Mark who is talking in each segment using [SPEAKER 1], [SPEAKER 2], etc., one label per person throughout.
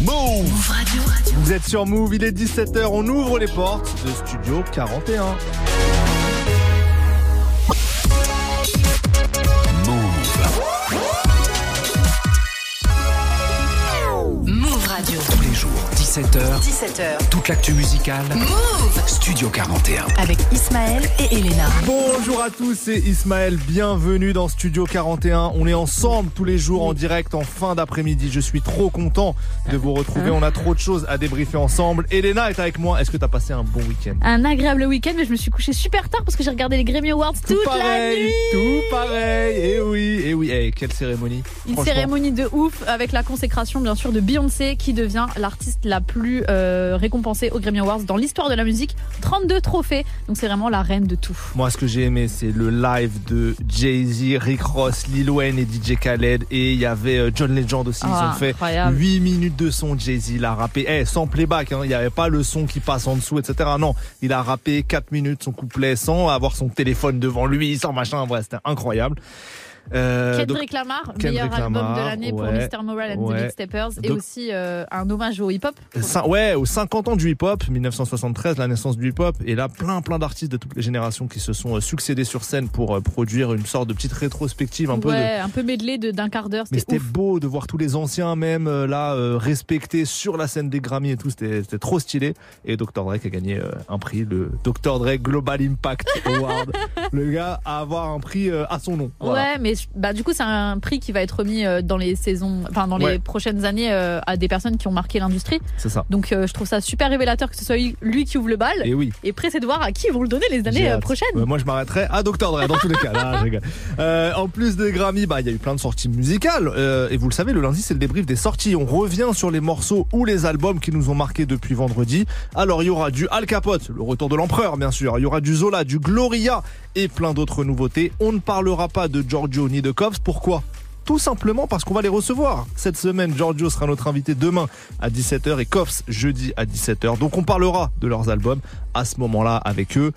[SPEAKER 1] Move Radio. Vous êtes sur Move, il est 17h, on ouvre les portes de Studio 41.
[SPEAKER 2] 17h.
[SPEAKER 3] 17h.
[SPEAKER 2] Toute l'actu musicale.
[SPEAKER 3] Move
[SPEAKER 2] Studio 41.
[SPEAKER 3] avec Ismaël et Elena.
[SPEAKER 1] Bonjour à tous, c'est Ismaël, bienvenue dans Studio 41. On est ensemble tous les jours en direct en fin d'après-midi. Je suis trop content de vous retrouver, on a trop de choses à débriefer ensemble. Elena est avec moi, est-ce que t'as passé un bon week-end?
[SPEAKER 4] Un agréable week-end, mais je me suis couché super tard parce que j'ai regardé les Grammy Awards
[SPEAKER 1] Tout
[SPEAKER 4] toute la
[SPEAKER 1] pareil,
[SPEAKER 4] nuit.
[SPEAKER 1] tout pareil, et oui, et oui, eh, quelle cérémonie
[SPEAKER 4] Une cérémonie de ouf avec la consécration bien sûr de Beyoncé qui devient l'artiste la plus euh, récompensée aux Grammy Awards dans l'histoire de la musique. 32 trophées, donc c'est vraiment la reine de tout.
[SPEAKER 1] Moi, ce que j'ai aimé, c'est le live de Jay-Z, Rick Ross, Lil Wayne et DJ Khaled. Et il y avait euh, John Legend aussi. Ils
[SPEAKER 4] Ah,
[SPEAKER 1] ont fait
[SPEAKER 4] incroyable.
[SPEAKER 1] 8 minutes de son. Jay-Z l'a rappé. Eh, sans playback, hein. il n'y avait pas le son qui passe en dessous, etc. Non, il a rappé 4 minutes son couplet sans avoir son téléphone devant lui, sans machin. Bref, c'était incroyable. Euh,
[SPEAKER 4] Kendrick Lamar,
[SPEAKER 1] Kendrick
[SPEAKER 4] meilleur album de l'année pour Mr. Moral and
[SPEAKER 1] ouais.
[SPEAKER 4] the Big Steppers et
[SPEAKER 1] Donc-
[SPEAKER 4] aussi euh, un hommage au hip-hop.
[SPEAKER 1] Ouais, aux 50 ans du hip-hop, 1973, la naissance du hip-hop, et là, plein, plein d'artistes de toutes les générations qui se sont euh, succédés sur scène pour euh, produire une sorte de petite rétrospective un peu de,
[SPEAKER 4] ouais, un peu de- d'un quart d'heure,
[SPEAKER 1] Mais
[SPEAKER 4] c'était
[SPEAKER 1] beau de voir tous les anciens même là euh, respectés sur la scène des Grammy et tout, c'était trop stylé. Et Dr Dre a gagné un prix, le Dr Dre Global Impact Award. le gars a avoir un prix à son nom. Voilà.
[SPEAKER 4] Ouais, mais bah du coup c'est un prix qui va être remis euh, dans les saisons, enfin dans
[SPEAKER 1] Ouais.
[SPEAKER 4] les prochaines années euh, à des personnes qui ont marqué l'industrie.
[SPEAKER 1] C'est ça.
[SPEAKER 4] Donc euh, je trouve ça super révélateur que ce soit lui qui ouvre le bal
[SPEAKER 1] Et oui.
[SPEAKER 4] et pressé de voir à qui ils vont le donner les années prochaines.
[SPEAKER 1] Moi je m'arrêterai à Dr Dre dans tous les cas. Là. Euh, en plus des Grammy, bah il y a eu plein de sorties musicales euh, et vous le savez, le lundi c'est le débrief des sorties. On revient sur les morceaux ou les albums qui nous ont marqués depuis vendredi. Alors il y aura du Al Capote, le retour de l'empereur bien sûr. Il y aura du Zola, du Gloria et plein d'autres nouveautés. On ne parlera pas de Giorgio ni de Cobbs. Pourquoi? Tout simplement parce qu'on va les recevoir. Cette semaine, Giorgio sera notre invité demain à 17h et Koffs jeudi à 17h. Donc on parlera de leurs albums à ce moment-là avec eux.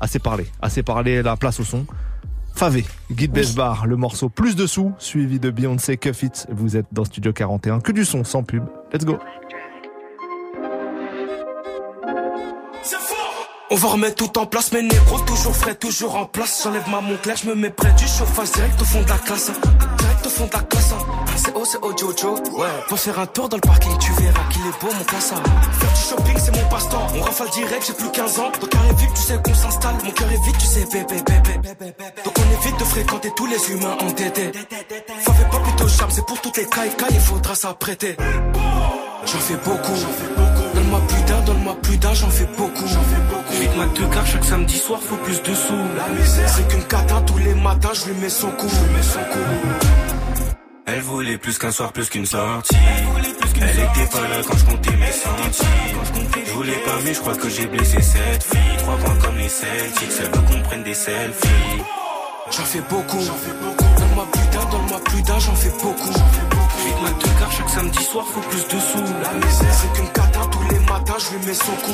[SPEAKER 1] Assez parlé, assez parlé, la place au son. Favé, Guide Besbar, le morceau Plus de sous, suivi de Beyoncé Cuff It. Vous êtes dans Studio 41, que du son sans pub. Let's go.
[SPEAKER 5] On va remettre tout en place, mes négros toujours frais, toujours en place. J'enlève ma montre, je me mets près du chauffage, direct au fond de la classe. Direct au fond de la classe. hein. C'est haut, c'est haut, Jojo. Ouais. Pour faire un tour dans le parking, tu verras qu'il est beau, mon classe. Faire du shopping, c'est mon passe-temps. On rafale direct, j'ai plus 15 ans. Ton cœur est vite, tu sais qu'on s'installe. Mon cœur est vite, tu sais, bébé, bébé, bébé. Donc on évite de fréquenter tous les humains entêtés. Favez pas plutôt charme, c'est pour toutes les cailles, cailles, il faudra s'apprêter. J'en fais beaucoup. Donne-moi plus d'un, donne-moi plus d'un, j'en fais beaucoup. Vite ma deux car chaque samedi soir faut plus de sous. C'est qu'une cata tous les matins, je lui mets son coup. Elle voulait plus qu'un soir, plus qu'une sortie. Elle était pas là quand je comptais mes centimes. Je voulais pas, mais je crois que j'ai blessé cette fille. Trois points comme les Celtics, elle veut qu'on prenne des selfies. J'en fais beaucoup. Donne-moi plus d'un, donne-moi plus d'un, j'en fais beaucoup. Vite ma deux car chaque samedi soir faut plus de sous. C'est qu'une cata tous les matins, je lui mets son coup.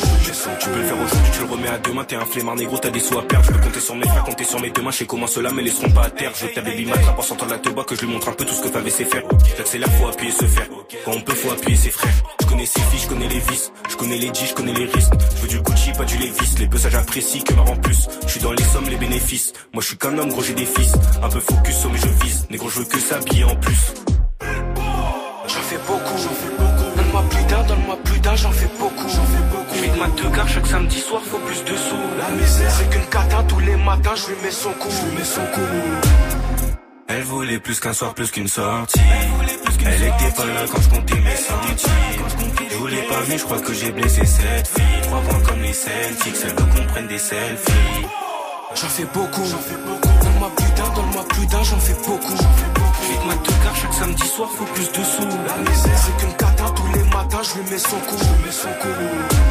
[SPEAKER 5] Tu peux le faire aujourd'hui, tu le remets à demain. T'es un flemmard négro, t'as des sous à perdre. Je peux compter sur mes frères, compter sur mes deux mains. Je sais comment ceux-là me laisseront pas à terre. Je veux ta baby m'attrape en sortant de la teba, que je lui montre un peu tout ce que Favé sait faire. J'accélère, faut appuyer se faire. Quand on peut, faut appuyer ses frères. Je connais ses filles, je connais les vices. Je connais les G, je connais les risques. Je veux du Gucci, pas du Levis. Les ça j'apprécie que marre en plus. Je suis dans les sommes, les bénéfices. Moi je suis qu'un homme, gros j'ai des fils. Un peu focus, oh, mais je vise. Négro, je veux que s'habiller en plus. Donne-moi plus d'un, j'en fais beaucoup. Vite ma deux car chaque samedi soir faut plus de sous. La misère, c'est qu'une cata tous les matins, je lui mets son coup. Je lui mets son coup. Elle voulait plus qu'un soir, plus qu'une sortie. Elle était pas là quand je comptais mes centimes. Je voulais pas, mais je crois que j'ai blessé cette fille. Trois points comme les Celtics, elle veut qu'on prenne des selfies. J'en fais beaucoup. Donne-moi plus d'un, donne-moi plus d'un, j'en fais beaucoup. Vite ma deux chaque samedi soir faut plus de sous. La misère, c'est qu'une cata tous les matins, je lui mets son coup. Je mets son coup.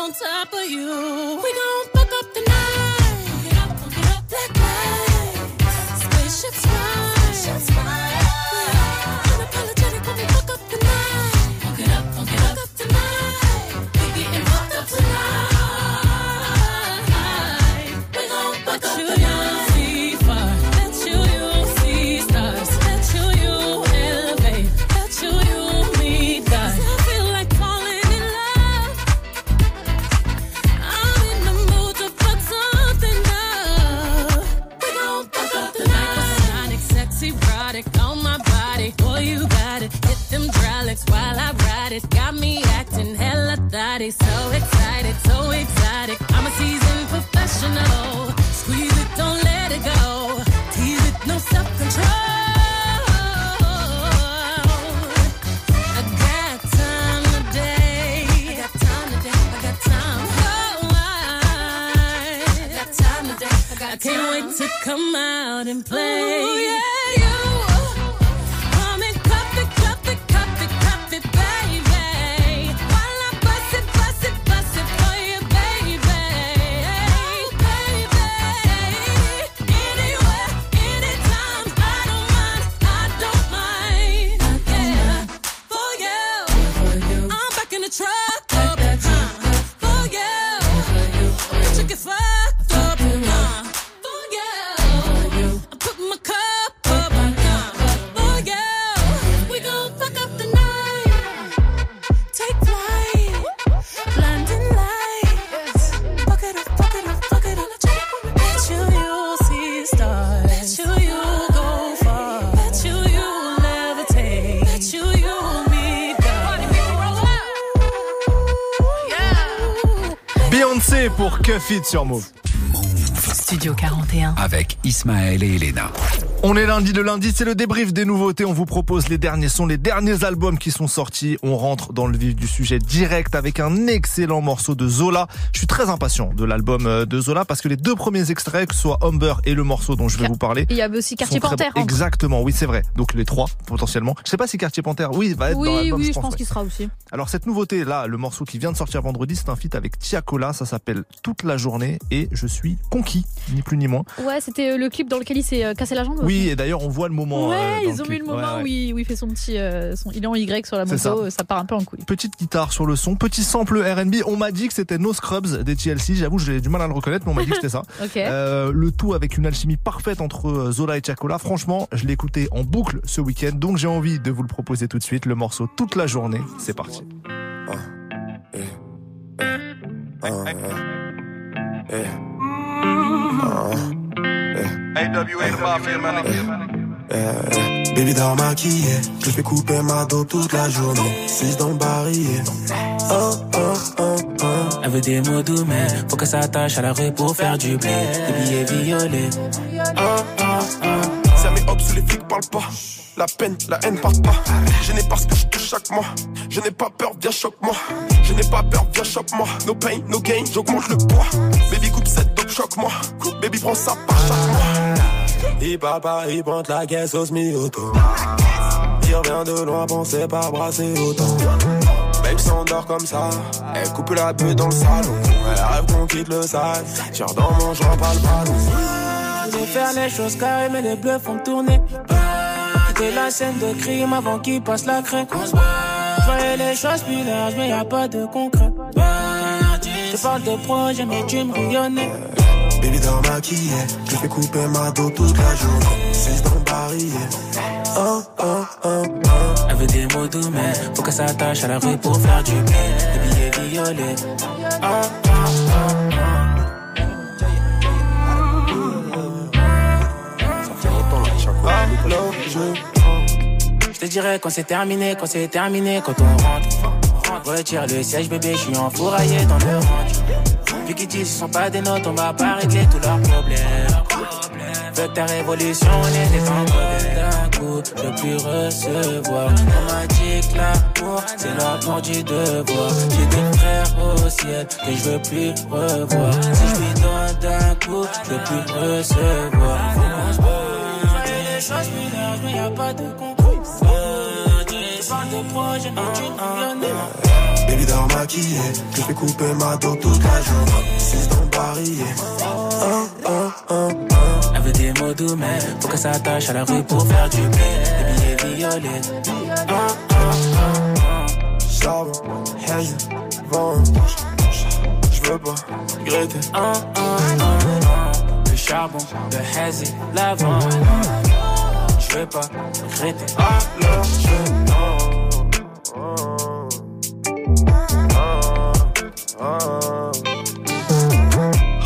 [SPEAKER 6] On top of you. We gon'
[SPEAKER 1] sur Move.
[SPEAKER 3] Studio 41.
[SPEAKER 2] Avec Ismaël et Elena.
[SPEAKER 1] On est lundi, le lundi c'est le débrief des nouveautés, on vous propose les derniers sons, les derniers albums qui sont sortis, on rentre dans le vif du sujet direct avec un excellent morceau de Zola. Je suis très impatient de l'album euh, de Zola parce que les deux premiers extraits, que ce soit Humber et le morceau dont je vais vous parler,
[SPEAKER 4] il y avait aussi Quartier
[SPEAKER 1] très
[SPEAKER 4] Panthère.
[SPEAKER 1] bons.
[SPEAKER 4] hein.
[SPEAKER 1] Exactement, oui c'est vrai. Donc les trois potentiellement. Je sais pas si Quartier Panthère, oui, va être dans
[SPEAKER 4] Oui,
[SPEAKER 1] l'album.
[SPEAKER 4] oui, je
[SPEAKER 1] pense,
[SPEAKER 4] pense
[SPEAKER 1] ouais.
[SPEAKER 4] qu'il sera aussi.
[SPEAKER 1] Alors cette nouveauté là, le morceau qui vient de sortir vendredi, c'est un feat avec Tia Cola, ça s'appelle Toute la journée et je suis conquis, ni plus ni moins.
[SPEAKER 4] Ouais, c'était euh, le clip dans lequel il s'est euh, cassé la jambe.
[SPEAKER 1] Oui, et d'ailleurs on voit le moment.
[SPEAKER 4] Ouais,
[SPEAKER 1] euh,
[SPEAKER 4] ils ont
[SPEAKER 1] clip.
[SPEAKER 4] mis le moment
[SPEAKER 1] Ouais, ouais.
[SPEAKER 4] Où, il, où il fait son petit. euh, son, il est en Y sur la moto,
[SPEAKER 1] ça.
[SPEAKER 4] euh, ça. part un peu en couille.
[SPEAKER 1] Petite guitare sur le son, petit sample R&B. On m'a dit que c'était No Scrubs des TLC. J'avoue, j'ai du mal à le reconnaître, mais on m'a dit que c'était ça. Euh, le tout avec une alchimie parfaite entre euh, Zola et Chacola. Franchement, je l'ai écouté en boucle ce week-end, donc j'ai envie de vous le proposer tout de suite. Le morceau toute la journée, c'est parti.
[SPEAKER 7] Eh, Baby dort maquillé, je fais couper ma dos toute la journée. Suis dans le barillet. Oh, oh, oh, oh.
[SPEAKER 8] Elle veut des mots doux, mais faut que ça tâche à la rue pour faire du blé. Des billets violets.
[SPEAKER 7] Oh, oh, oh. Ça met parle pas. La peine, la haine part pas. Je n'ai pas ce que je touche chaque mois. Je n'ai pas peur, viens choque-moi. Je n'ai pas peur, viens choque-moi. No pain, no gain, j'augmente le poids. Baby coupe cette dope, choque-moi. Baby prends ça par chaque mois. Il parle pas, il pointe la caisse au semi-auto. Il revient de loin, pensez pas brasser autant. Babe s'endort comme ça, elle coupe la bulle dans le salon. Elle rêve qu'on quitte le sale. Tire dans mon joint, pas le ballon.
[SPEAKER 8] Je vais faire les choses carrées, mais les bleus font tourner. Quitter la scène de crime avant qu'il passe la craie. Je voyais les choses plus larges, mais y a pas de concret. Je parle de projet, mais tu me rayonnais.
[SPEAKER 7] Baby dans maquillé, je fais couper ma dos toute la journée. C'est dans barillet. Oh, oh, oh, oh.
[SPEAKER 8] Elle veut des mots doux, mais faut qu'elle s'attache à la rue pour faire du bien. Des billets violets. Oh, oh, oh,
[SPEAKER 7] je
[SPEAKER 8] te dirais quand c'est terminé, quand c'est terminé, quand on rentre. Retire le siège, bébé, je suis enfouraillé dans le range. Vu qu'ils disent ce sont pas des notes, on va pas régler tous leurs problèmes. Que ta révolution, on était. D'un coup, je plus recevoir. On m'a dit que l'amour, c'est l'amour du devoir. J'ai des frères au ciel que je veux plus revoir. Si je lui donne d'un coup, je plus recevoir. Parle de projet, mais tu ne viens
[SPEAKER 7] Baby dans maquillé, je fais couper ma dos toute la journée. C'est dans oh.
[SPEAKER 8] Elle veut des mots doux, mais faut qu'elle s'attache à la rue pour faire du bien. Des billets violets.
[SPEAKER 7] Charbon, haze, vent. Je veux pas regretter.
[SPEAKER 8] Le charbon, le hazy, l'avant. Je veux pas regretter.
[SPEAKER 7] Alors, je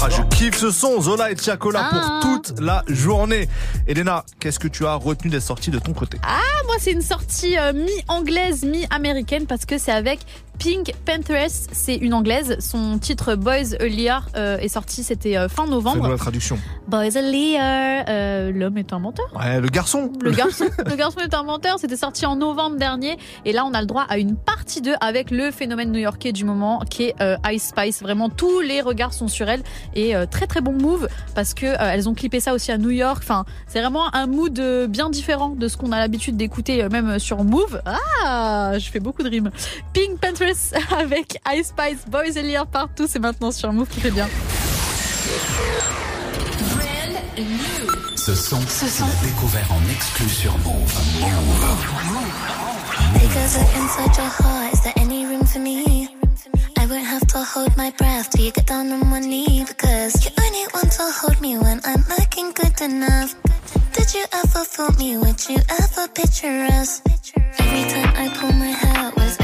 [SPEAKER 1] Ah, je kiffe ce son, Zola et Tiakola
[SPEAKER 4] Ah.
[SPEAKER 1] pour toute la journée. Elena, qu'est-ce que tu as retenu des sorties de ton côté?
[SPEAKER 4] Ah, moi, c'est une sortie euh, mi-anglaise, mi-américaine parce que c'est avec Pink Panthers. C'est une anglaise. Son titre Boys a Liar euh, est sorti, c'était euh, fin
[SPEAKER 1] C'est
[SPEAKER 4] novembre.
[SPEAKER 1] la traduction.
[SPEAKER 4] Boys a Liar, euh, l'homme est un menteur.
[SPEAKER 1] Ouais, le garçon.
[SPEAKER 4] Le garçon, le garçon est un menteur. C'était sorti en novembre dernier. Et là, on a le droit à une partie 2 avec le phénomène new-yorkais du moment qui est Ice Spice. Vraiment, tous les regards sont sur elle. Et très très bon move parce que elles ont clippé ça aussi à New York. Enfin, c'est vraiment un mood bien différent de ce qu'on a l'habitude d'écouter même sur Move. Ah, je fais beaucoup de rimes. Pink Panthers avec Ice Spice, Boys and Lear partout. C'est maintenant sur Move qui fait bien.
[SPEAKER 2] Ce son, c'est découvert en exclu sur Move. Move.
[SPEAKER 9] Because inside your heart, is there any room for me? I won't have to hold my breath till you get down on one knee because you only want to hold me when I'm looking good enough. Did you ever fool me? Would you ever picture us? Every time I pull my hair was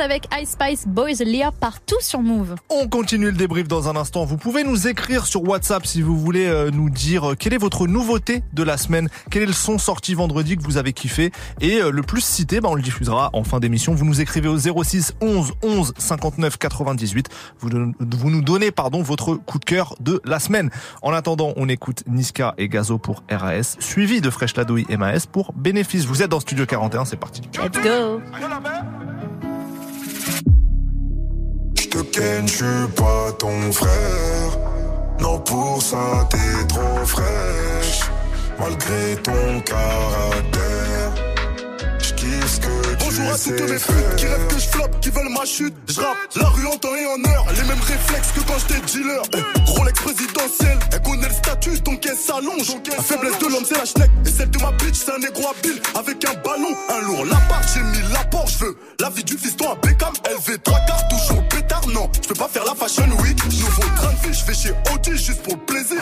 [SPEAKER 4] Avec Ice Spice Boys Leah partout sur Move.
[SPEAKER 1] On continue le débrief dans un instant. Vous pouvez nous écrire sur WhatsApp si vous voulez euh, nous dire euh, quelle est votre nouveauté de la semaine, quel est le son sorti vendredi que vous avez kiffé et euh, le plus cité, bah, on le diffusera en fin d'émission. Vous nous écrivez au 06 11 11 59 98. Vous, don- vous nous donnez pardon votre coup de cœur de la semaine. En attendant, on écoute Niska et Gazo pour RAS, suivi de Fresh Ladoui et Maes pour Bénéfice. Vous êtes dans Studio 41, c'est parti.
[SPEAKER 4] Let's go.
[SPEAKER 10] Je suis pas ton frère. Non, pour ça, t'es trop fraîche. Malgré ton caractère,
[SPEAKER 11] Bonjour à toutes mes putes qui rêvent que je floppe, qui veulent ma chute. Je rappe la rue en temps et en heure. Les mêmes réflexes que quand j'étais dealer. Eh, Rolex présidentiel, elle connaît le statut, donc elle s'allonge. La faiblesse de l'homme, c'est la schneck. Et celle de ma bitch, c'est un négro habile. Avec un ballon, un lourd. La part, j'ai mis l'apport. Je veux la vie du fiston à Beckham. LV, tracard, toujours Non, je peux pas faire la fashion week. Nouveau train de vie, je vais chez Audi juste pour le plaisir.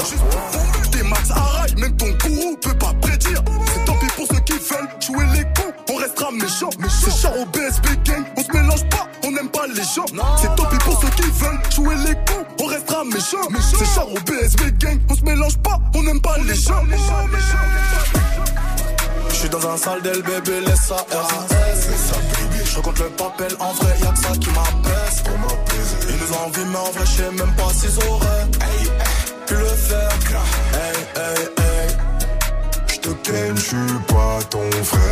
[SPEAKER 11] Des max à même ton gourou peut pas prédire. C'est tant pis pour ceux qui veulent jouer les cons. On restera méchants. C'est char au BSB gang. On se mélange pas, on n'aime pas les gens. C'est tant pis pour ceux qui veulent jouer les cons. On restera méchants. C'est char au BSB gang. On se mélange pas, on n'aime pas les gens. Je suis dans un sale d'elle, bébé, laisse ça RAS. Je compte le papel, en vrai, y'a que ça qui m'apaise. Ils nous envient, mais en vrai, je sais même pas s'ils auraient pu le faire. Hey, hey, hey.
[SPEAKER 10] Je te ken, je suis pas ton frère.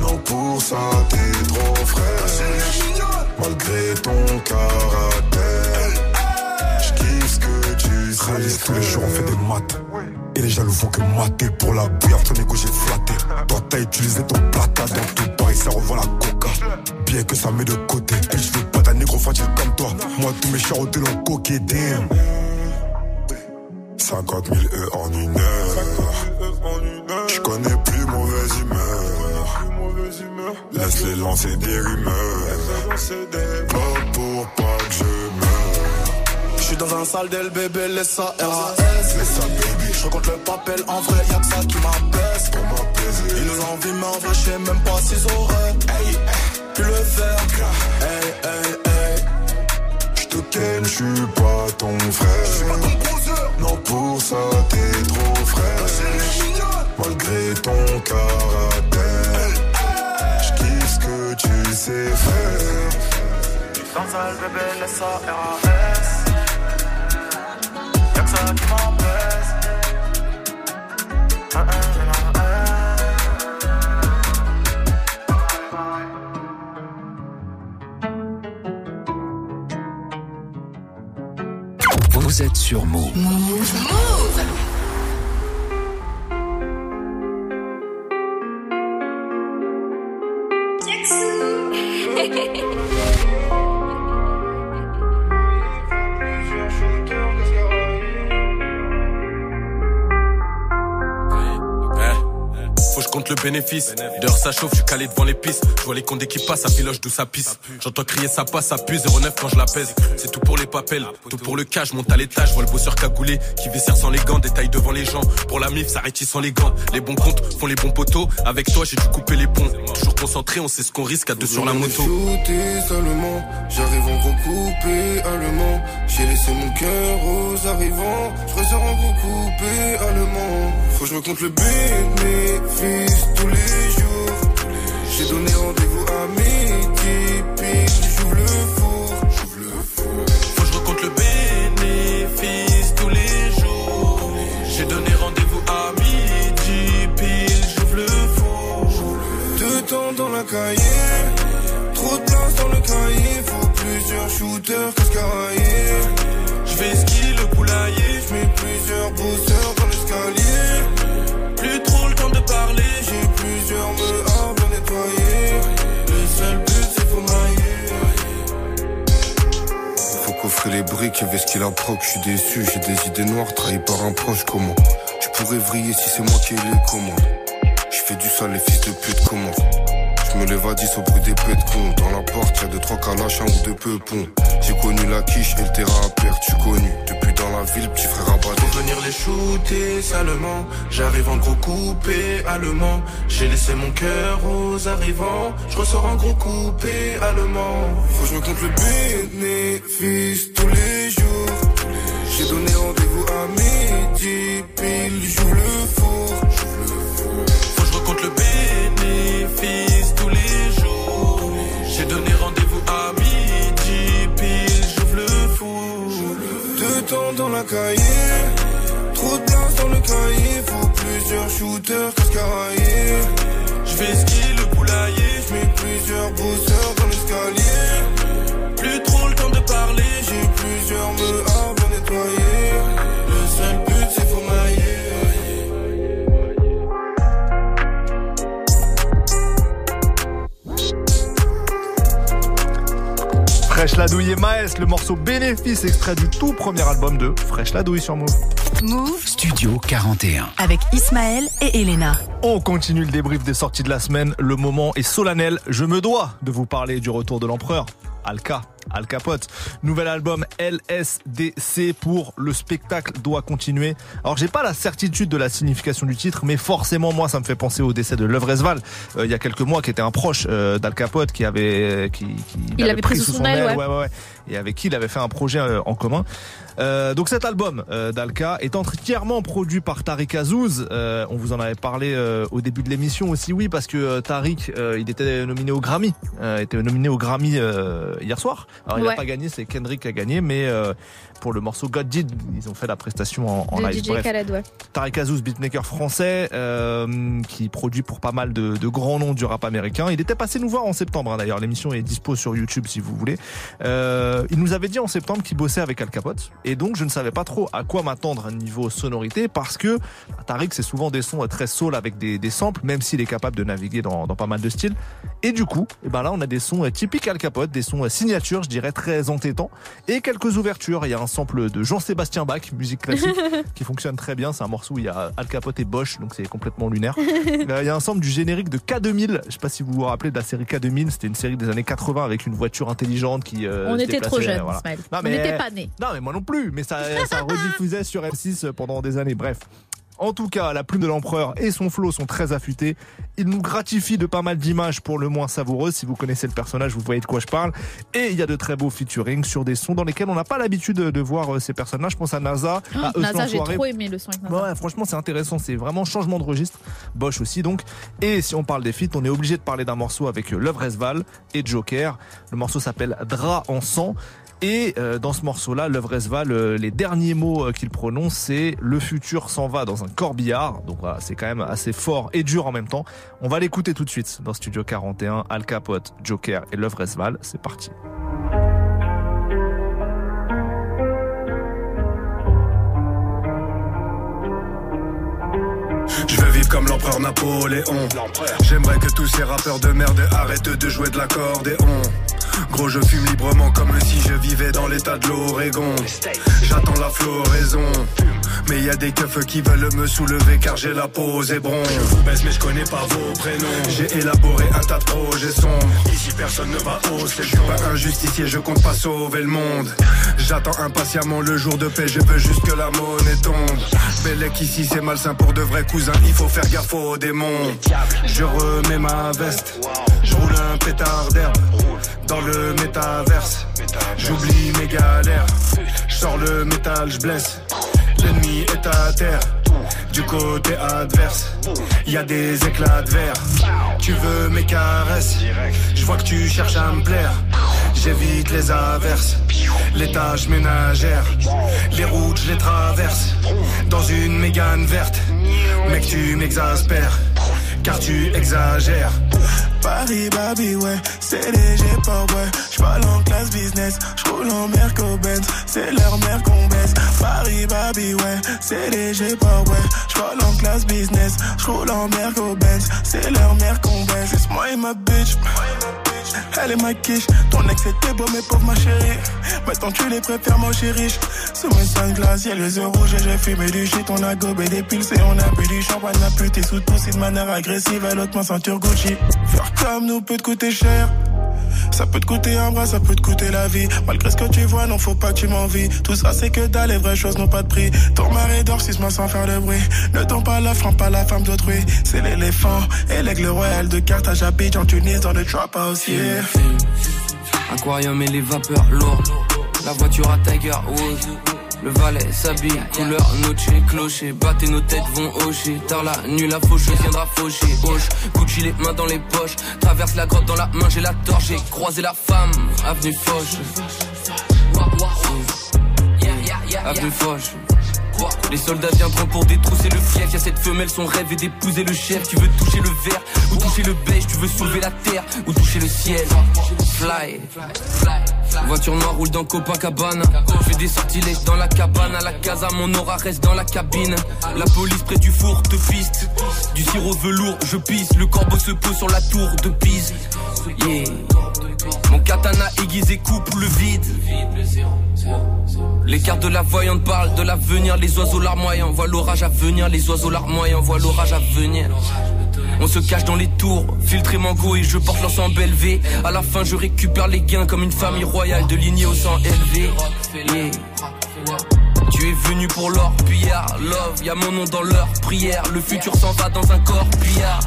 [SPEAKER 10] Non, pour ça, t'es trop frère. Malgré ton caractère, je kiffe ce que tu sais.
[SPEAKER 12] Tous les jours on fait des maths Et les jaloux font que mater Pour la bouillarde ton égo j'ai flatté. Toi t'as utilisé ton plata Dans tout Paris ça revend la coca. Bien que ça met de côté Et je veux pas d'un négro facile comme toi. Moi tous mes charros de l'ont coqué damn. 50 000 E en une heure. Je connais plus mauvaise humeur. Laisse les lancer des rumeurs. Pas pour pas que Je
[SPEAKER 11] suis dans un sale d'elle, bébé, laisse ça RAS. Je compte le papel, en vrai, y'a que ça qui m'apaise. Ils nous envient, mais en vrai, je sais même pas s'ils auraient pu le faire. Hey, hey, hey.
[SPEAKER 10] Je te ken, je suis pas ton frère. Non, pour ça, t'es trop frère. Malgré ton caractère, je kiffe ce que tu sais faire.
[SPEAKER 11] Dans un bébé, laisse ça RAS.
[SPEAKER 13] Vous êtes sur Move.
[SPEAKER 14] Bénéfice. Dehors ça chauffe, je suis calé devant les pistes. Je vois les condés qui passent, ça filoche d'où ça pisse. J'entends crier ça passe, ça pue 09 quand je la pèse. C'est tout pour les papels, tout pour le cash, monte à l'étage, je vois le bosseur cagoulé qui vaissère sans les gants, détaille devant les gens. Pour la mif, ça sans les gants. Les bons comptes font les bons poteaux. Avec toi, j'ai dû couper les ponts. Toujours concentré, on sait ce qu'on risque à deux sur la moto.
[SPEAKER 15] J'arrive en allemand. J'ai laissé mon cœur aux arrivants, je en allemand. Faut que je me compte le tous les jours. J'ai donné rendez-vous à midi, puis j'ouvre le four.
[SPEAKER 14] Faut que je recompte le bénéfice tous les jours. J'ai donné rendez-vous à midi, pile, j'ouvre le four.
[SPEAKER 15] Deux temps dans la cahier, trop de place dans le cahier. Faut plusieurs shooters briques, y'avait ce qu'il a je suis déçu, j'ai des idées noires, trahi par un proche, comment Tu pourrais vriller si c'est moi qui ai les commandes. Je fais du sale, les fils de pute commencent. Je me lève à 10 au bruit des pets de con. Dans la porte, y'a deux, trois calaches, un ou deux peupons. J'ai connu la quiche et le terrain à tu connu. Petit frère.
[SPEAKER 14] Pour venir les shooter salement, j'arrive en gros coupé allemand. J'ai laissé mon cœur aux arrivants, je ressors en gros coupé allemand.
[SPEAKER 15] Faut que je me compte le bénéfice tous les jours. J'ai donné rendez-vous à midi, pile, j'ouvre le four.
[SPEAKER 14] Faut que je recompte le bénéfice
[SPEAKER 15] Dans la cahier, trop de place dans le cahier. Faut plusieurs shooters cascaraillés.
[SPEAKER 14] Je vais skier le poulailler,
[SPEAKER 15] Je mets plusieurs bosseurs
[SPEAKER 1] Fresh Ladouille et Maes, le morceau bénéfice extrait du tout premier album de Fresh Ladouille sur Move.
[SPEAKER 3] Move
[SPEAKER 16] Studio 41.
[SPEAKER 3] avec Ismaël et Elena.
[SPEAKER 1] On continue le débrief des sorties de la semaine. Le moment est solennel. Je me dois de vous parler du retour de l'empereur. Alka, Al Capote. Nouvel album LSDC pour le spectacle doit continuer. Alors j'ai pas la certitude de la signification du titre, mais forcément moi ça me fait penser au décès de Levresval euh, il y a quelques mois, qui était un proche euh, d'Al Capote, qui avait, qui, qui
[SPEAKER 4] Il avait pris sous son aile, ouais.
[SPEAKER 1] ouais, ouais, et avec qui il avait fait un projet euh, en commun. Euh, donc cet album euh, d'Alka est entièrement produit par Tariq Azouz. Euh, on vous en avait parlé euh, au début de l'émission aussi, oui, parce que euh, Tariq, euh, il était nominé au Grammy, euh, était nominé au Grammy euh, hier soir. Alors il n'a pas gagné, c'est Kendrick qui a gagné, mais euh, pour le morceau God Did, ils ont fait la prestation en, en live.
[SPEAKER 4] DJ
[SPEAKER 1] Bref.
[SPEAKER 4] Khaled, ouais.
[SPEAKER 1] Tariq Azouz, beatmaker français, euh, qui produit pour pas mal de, de grands noms du rap américain. Il était passé nous voir en septembre, hein, d'ailleurs. L'émission est dispo sur YouTube si vous voulez. Euh, il nous avait dit en septembre qu'il bossait avec Al Capote. Et donc, je ne savais pas trop à quoi m'attendre niveau sonorité parce que Tariq, c'est souvent des sons très soul avec des, des samples, même s'il est capable de naviguer dans, dans pas mal de styles. Et du coup, eh ben là, on a des sons typiques Al Capote, des sons signatures, je dirais très entêtants, et quelques ouvertures. Il y a un sample de Jean-Sébastien Bach, musique classique, qui fonctionne très bien. C'est un morceau où il y a Al Capote et Bosch, donc c'est complètement lunaire. Euh, Il y a un sample du générique de K2000. Je sais pas si vous vous rappelez de la série K2000. C'était une série des années 80 avec une voiture intelligente qui. euh,
[SPEAKER 4] On était trop
[SPEAKER 1] déplaçait,
[SPEAKER 4] jeunes,
[SPEAKER 1] voilà. Non,
[SPEAKER 4] On n'était pas nés.
[SPEAKER 1] Non, mais moi non plus. Mais ça, ça rediffusait sur M6 pendant des années. Bref. En tout cas, la plume de l'empereur et son flow sont très affûtés. Il nous gratifie de pas mal d'images pour le moins savoureuses. Si vous connaissez le personnage, vous voyez de quoi je parle. Et il y a de très beaux featuring sur des sons dans lesquels on n'a pas l'habitude de, voir euh, ces personnages. Je pense à NASA, à Euslan
[SPEAKER 4] NASA, j'ai trop aimé le son avec NASA.
[SPEAKER 1] Ouais, franchement, c'est intéressant. C'est vraiment changement de registre. Bosch aussi, donc. Et si on parle des feats, on est obligé de parler d'un morceau avec euh, Love Resval et Joker. Le morceau s'appelle Drap en sang. Et euh, dans ce morceau-là, Love Resval, euh, les derniers mots euh, qu'il prononce, c'est le futur s'en va dans un corbillard. Donc voilà, c'est quand même assez fort et dur en même temps. On va l'écouter tout de suite dans Studio 41. Al Capote, Joker et Love Resval. C'est parti.
[SPEAKER 17] Je veux vivre comme l'empereur Napoléon. J'aimerais que tous ces rappeurs de merde arrêtent de jouer de l'accordéon. Gros, je fume librement comme si je vivais dans l'état de l'Oregon. J'attends la floraison. Mais y a des keufs qui veulent me soulever car j'ai la peau zébron. Je vous baisse, mais je connais pas vos prénoms. J'ai élaboré un tas de projets sombres. Ici, personne ne va hausser. Je suis pas un justicier, je compte pas sauver le monde. J'attends impatiemment le jour de paix, je veux juste que la monnaie tombe. Bellec ici, c'est malsain pour de vrais cousins, il faut faire gaffe aux démons. Je remets ma veste, je roule un pétard d'herbe le métaverse. J'oublie mes galères, je sors le métal, je blesse. L'ennemi est à terre, du côté adverse. Y a des éclats de verre. Tu veux mes caresses, je vois que tu cherches à me plaire. J'évite les averses, les tâches ménagères. Les routes, je les traverse dans une mégane verte. Mec, tu m'exaspères, car tu exagères.
[SPEAKER 18] Paris, baby, ouais, c'est léger, pas ouais. J'parle en classe business, j'roule en Merco Benz, c'est leur mère qu'on baisse. Paris, baby, ouais, c'est léger, pas ouais. J'parle en classe business, j'roule en Merco Benz, c'est leur mère qu'on baisse. Juste moi et ma bitch, elle est ma quiche. Ton ex était beau, mais pauvre ma chérie. Maintenant tu les préfères, je riche. Sous mes sunglasses, y'a les yeux rouges et j'ai fumé du shit. On a gobé des piles et on a bu du champagne. La pute est sous tout, c'est de manière agressive. Elle haute ma ceinture Gucci.
[SPEAKER 19] Comme nous peut te coûter cher. Ça peut te coûter un bras, ça peut te coûter la vie. Malgré ce que tu vois, non, faut pas que tu m'envies. Tout ça, c'est que dalle, les vraies choses n'ont pas de prix. Ton mari dort six mois sans faire de bruit. Ne tombe pas la pas la femme d'autrui. C'est l'éléphant et l'aigle royal de Carthage à en Tunis dans le trap house, yeah.
[SPEAKER 20] Aquarium et les vapeurs lourdes. La voiture à Tiger Woods. Le valet s'habille, couleur noche, clocher. Battez nos têtes vont hocher. Tard la nuit, la faucheuse viendra faucher. Hoche, Gucci les mains dans les poches. Traverse la grotte dans la main, j'ai la torche. J'ai croisé la femme, avenue Foch. Avenue Foch. Les soldats viendront pour détrousser le fief. Y'a cette femelle, son rêve est d'épouser le chef. Tu veux toucher le verre ou toucher le beige. Tu veux soulever la terre ou toucher le ciel. Fly. Voiture noire roule dans Copacabana. Fais des sortilèges dans la cabane. À la casa, mon aura reste dans la cabine. La police près du four te piste. Du sirop velours, je pisse. Le corbeau se pose sur la tour de Pise. Yeah. Mon katana aiguisé coupe le vide. Les cartes de la voyante parlent de l'avenir. Les oiseaux larmoyants voient l'orage à venir. Les oiseaux larmoyants voient l'orage à venir. On se cache dans les tours, filtré mango et je porte l'ensemble élevé. À la fin, je récupère les gains comme une famille royale de lignée au sang élevé. Tu es venu pour l'or, pillard, love, y a mon nom dans leur prière. Le futur s'en va dans un corps, pillard.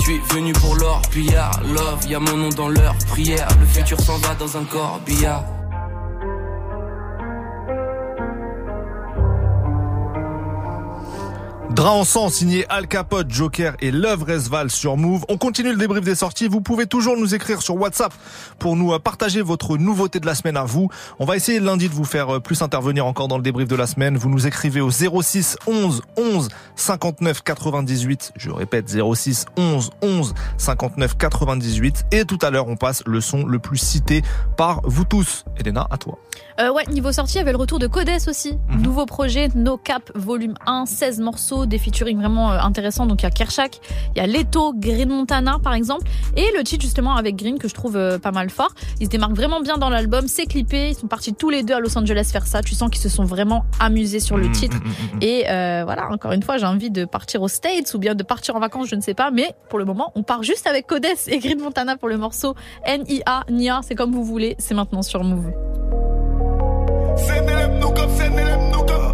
[SPEAKER 20] Tu es venu pour l'or, pillard, love, y a mon nom dans leur prière. Le futur s'en va dans un corps, billard.
[SPEAKER 1] Drap en sang signé Al Capote, Joker et Love Resval sur Move. On continue le débrief des sorties. Vous pouvez toujours nous écrire sur WhatsApp pour nous euh, partager votre nouveauté de la semaine à vous. On va essayer lundi de vous faire euh, plus intervenir encore dans le débrief de la semaine. Vous nous écrivez au 06 11 11 59 98. Je répète 06 11 11 59 98. Et tout à l'heure, on passe le son le plus cité par vous tous. Elena, à toi.
[SPEAKER 4] Euh, ouais, niveau sortie, il y avait le retour de Codes aussi. Nouveau projet, No Cap, volume 1, 16 morceaux, des featuring vraiment euh, intéressants. Donc il y a Kershak, il y a Leto, Green Montana par exemple. Et le titre justement avec Green que je trouve euh, pas mal fort. Ils se démarquent vraiment bien dans l'album, c'est clippé. Ils sont partis tous les deux à Los Angeles faire ça. Tu sens qu'ils se sont vraiment amusés sur le titre. Et euh, voilà, encore une fois, j'ai envie de partir aux States ou bien de partir en vacances, je ne sais pas. Mais pour le moment, on part juste avec Codes et Green Montana pour le morceau N.I.A. Nia, c'est comme vous voulez. C'est maintenant sur Move.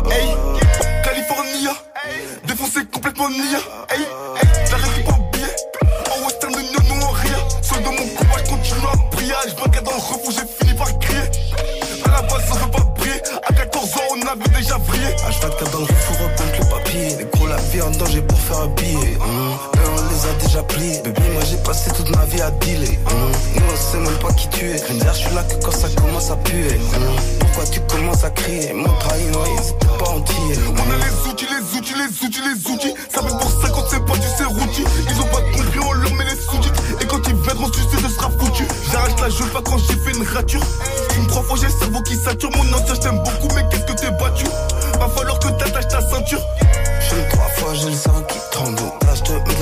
[SPEAKER 12] Hey, nia. Hey, hey, j'arrive pas en billet. En western union, nous en rien. Seul dans mon combat, je continue à prier. Je vainquais dans le refou, j'ai fini par crier. À la base, ça veut pas briller. À 14 ans, on avait déjà brillé.
[SPEAKER 21] H24 dans le refou, remonte le papier. Les gros, la vie en danger pour faire un billet. Hum, Bébé, moi j'ai passé toute ma vie à dealer. Hum, Nous, on sait même pas qui tu es. Rien je suis là que quand ça commence à puer. Hum, Pourquoi tu commences à crier? Mon trahi, non, ils étaient pas entiers.
[SPEAKER 12] On a les outils, les outils, les outils, les outils. Ça fait pour ça quand c'est pas du serrouti. Ils ont pas compris, on leur met les sous-titres. Et quand ils viendront sucer, ce sera foutu. J'arrache la joue pas quand j'ai fait une rature. Une trois fois, j'ai le cerveau qui sature. Mon ancien, je t'aime beaucoup, mais qu'est-ce que t'es battu? Va falloir que t'attaches ta ceinture.
[SPEAKER 21] J'aime trois fois, j'ai le sang qui tremble.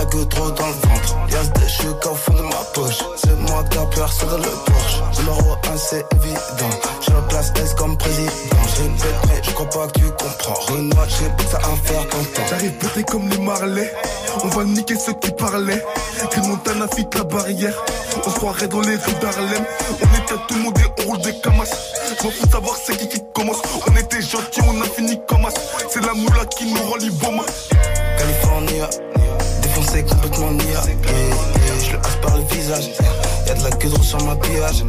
[SPEAKER 21] La gueule trop dans le ventre. Y'a des cheveux au fond de ma poche. C'est moi qui a personne dans le Porsche. Numéro 1, c'est évident. Je me place S comme président. J'ai une belle près, je crois pas que tu comprends. Renoir, j'ai que ça à faire content.
[SPEAKER 12] J'arrive pété comme les marlets. On va niquer ceux qui parlaient. Green Montana fit la barrière. On se croirait dans les rues d'Harlem. On était tout le monde et on roule des camas. Je m'en fous savoir c'est qui qui commence. On était gentils, on a fini comme as. C'est la moula qui nous rend l'iboma.
[SPEAKER 21] California, défoncé complètement nia. Yeah, yeah. Je le hasse par le visage. Y'a de la queue de sur ma pillage.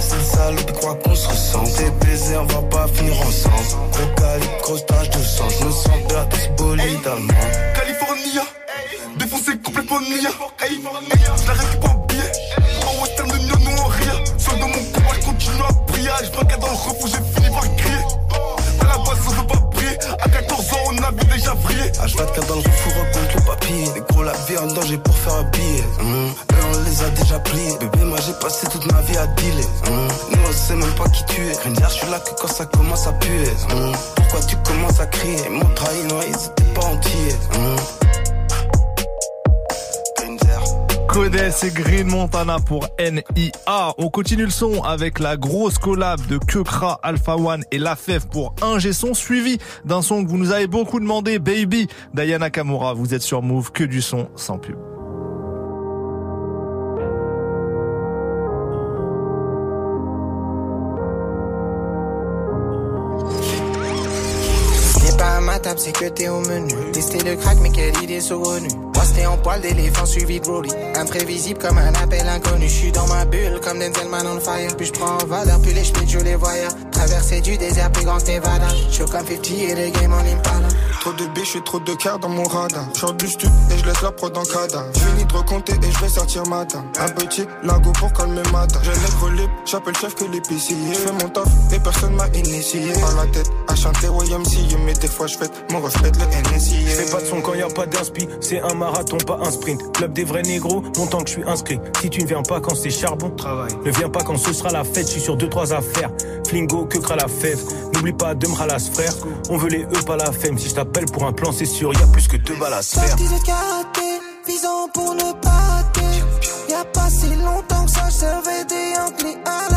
[SPEAKER 21] C'est le salope croit qu'on se ressent. T'es baisé, on va pas finir ensemble. Gros calibre, grosse tache de sang. Je me sens tout ce bolide.
[SPEAKER 12] California, défoncé complètement nia. Hey, hey, je la récupère
[SPEAKER 21] Pour
[SPEAKER 1] NIA. On continue le son avec la grosse collab de Kekra, Alpha One et Lafef pour un son suivi d'un son que vous nous avez beaucoup demandé, Baby, Diana Kamura. Vous êtes sur Move, que du son sans pub
[SPEAKER 22] le crack, mais quelle idée saugrenue. Moi, c'était en poil d'éléphant suivi de Broly. Imprévisible comme un appel inconnu. Je suis dans ma bulle comme Denzel Man on fire. Puis je prends en valeur, puis les schmitts, je les voyais. Traversée du désert plus grand que Nevada. Je comme 50 et les game en Impala.
[SPEAKER 15] Trop de biches et trop de cœur dans mon radar. Je sors du stud et je laisse la prod en cadavre. Je finis de recompter et je vais sortir matin. Un petit lago pour calmer matin. J'ai nègre libre, j'appelle chef que l'épicier. Je fais mon taf et personne m'a initié. Par la tête à chanter YMCA. Mais des fois je mon reflet le NSI.
[SPEAKER 23] Quand y a pas d'inspi. C'est un marathon, pas un sprint. Club des vrais négros, longtemps que je suis inscrit. Si tu ne viens pas quand c'est charbon, travail. Ne viens pas quand ce sera la fête, je suis sur deux, trois affaires. Flingo, que cra la fève? N'oublie pas de me ralas, frère. On veut les E, pas la femme. Si je t'appelle pour un plan, c'est sûr, y a plus que deux balles à se faire.
[SPEAKER 24] Visant pour ne pas. Y'a pas si longtemps que ça, je servais des à l'appel.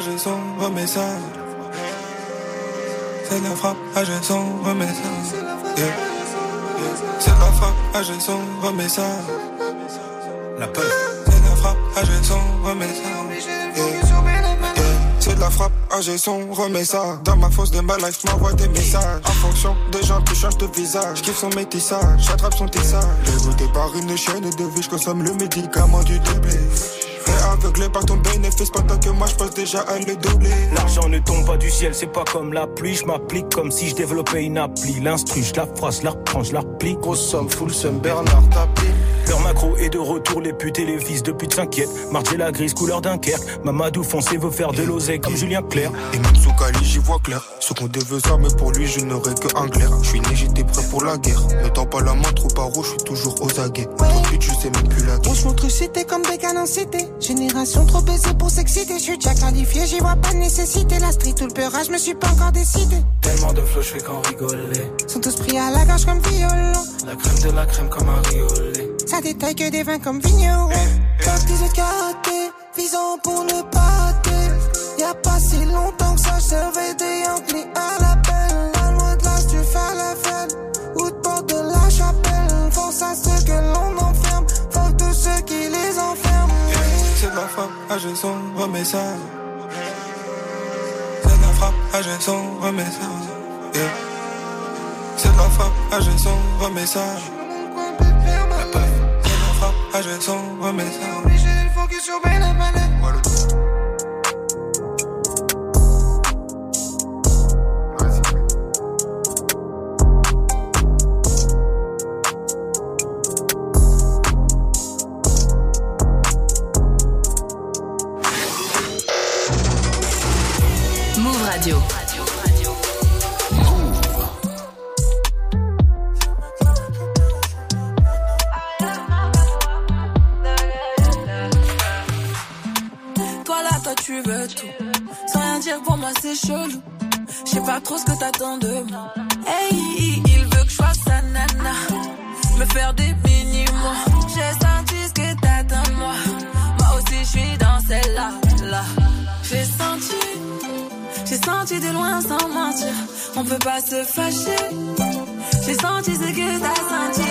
[SPEAKER 15] Remets ça. C'est de la frappe, j'ai son remets ça. Yeah. C'est de la frappe, son remets ça.
[SPEAKER 23] La peur.
[SPEAKER 15] C'est de la frappe, j'ai son remets ça. Yeah. C'est de la frappe, j'ai son remets ça. Dans ma fosse de ma life, m'envoie des messages. En fonction des gens qui changent de visage. Kiffe son métissage, j'attrape son tissage. Dégoûté par une chaîne de vie, je consomme le médicament du doublé. Fait aveuglé par ton bénéfice pendant que moi je passe déjà à le doubler.
[SPEAKER 23] L'argent ne tombe pas du ciel, c'est pas comme la pluie. Je m'applique comme si je développais une appli. L'instru, je la phrase, je la reprends, je la replie.
[SPEAKER 15] Grosse somme, full somme, Bernard tapis.
[SPEAKER 23] Leur macro est de retour, les putes et les fils de pute s'inquiètent. Marché la grise, couleur Dunkerque. Mamadou foncé veut faire de l'oseille comme Julien Clerc.
[SPEAKER 15] Et Matsukali, j'y vois clair. Ce qu'on devait ça, mais pour lui, je n'aurais que un glaire. Je suis né, j'étais prêt pour la guerre. Ne tends pas la main trop par je suis toujours aux aguets. Trop vite, je sais même plus la
[SPEAKER 24] On se montre cité comme des canons cités. Génération trop baisée pour s'exciter. Je suis déjà qualifié, j'y vois pas de nécessité. La street ou le peurage, je me suis pas encore décidé.
[SPEAKER 25] Tellement de flow, je fais qu'en rigoler.
[SPEAKER 24] Sont tous pris à la gorge comme violon.
[SPEAKER 25] La crème de la crème comme un riolet.
[SPEAKER 24] Ça détaille que des vins comme vigneron. Parti de karaté, visant pour ne pas rater. Y'a pas si longtemps que ça, je servais des Yankees à l'appel. Pas loin de là, tu fais la fête. Ou de porte de la chapelle. Force à ceux que l'on enferme. Faut tous ceux qui les enferment.
[SPEAKER 15] C'est de la frappe, j'ai son remets ça. C'est de la frappe, j'ai son remets ça. Yeah. C'est de la frappe, j'ai son remets ça. Ah, j'ai son remets ça.
[SPEAKER 24] Obligé, faut qu'il surveille la
[SPEAKER 26] Je sais pas trop ce que t'attends de moi. Hey, il veut que je fasse sa nana. Me faire des mini-mois. J'ai senti ce que t'attends de moi. Moi aussi, je suis dans celle-là. Là. J'ai senti. J'ai senti de loin sans mentir. On peut pas se fâcher. J'ai senti ce que t'as senti.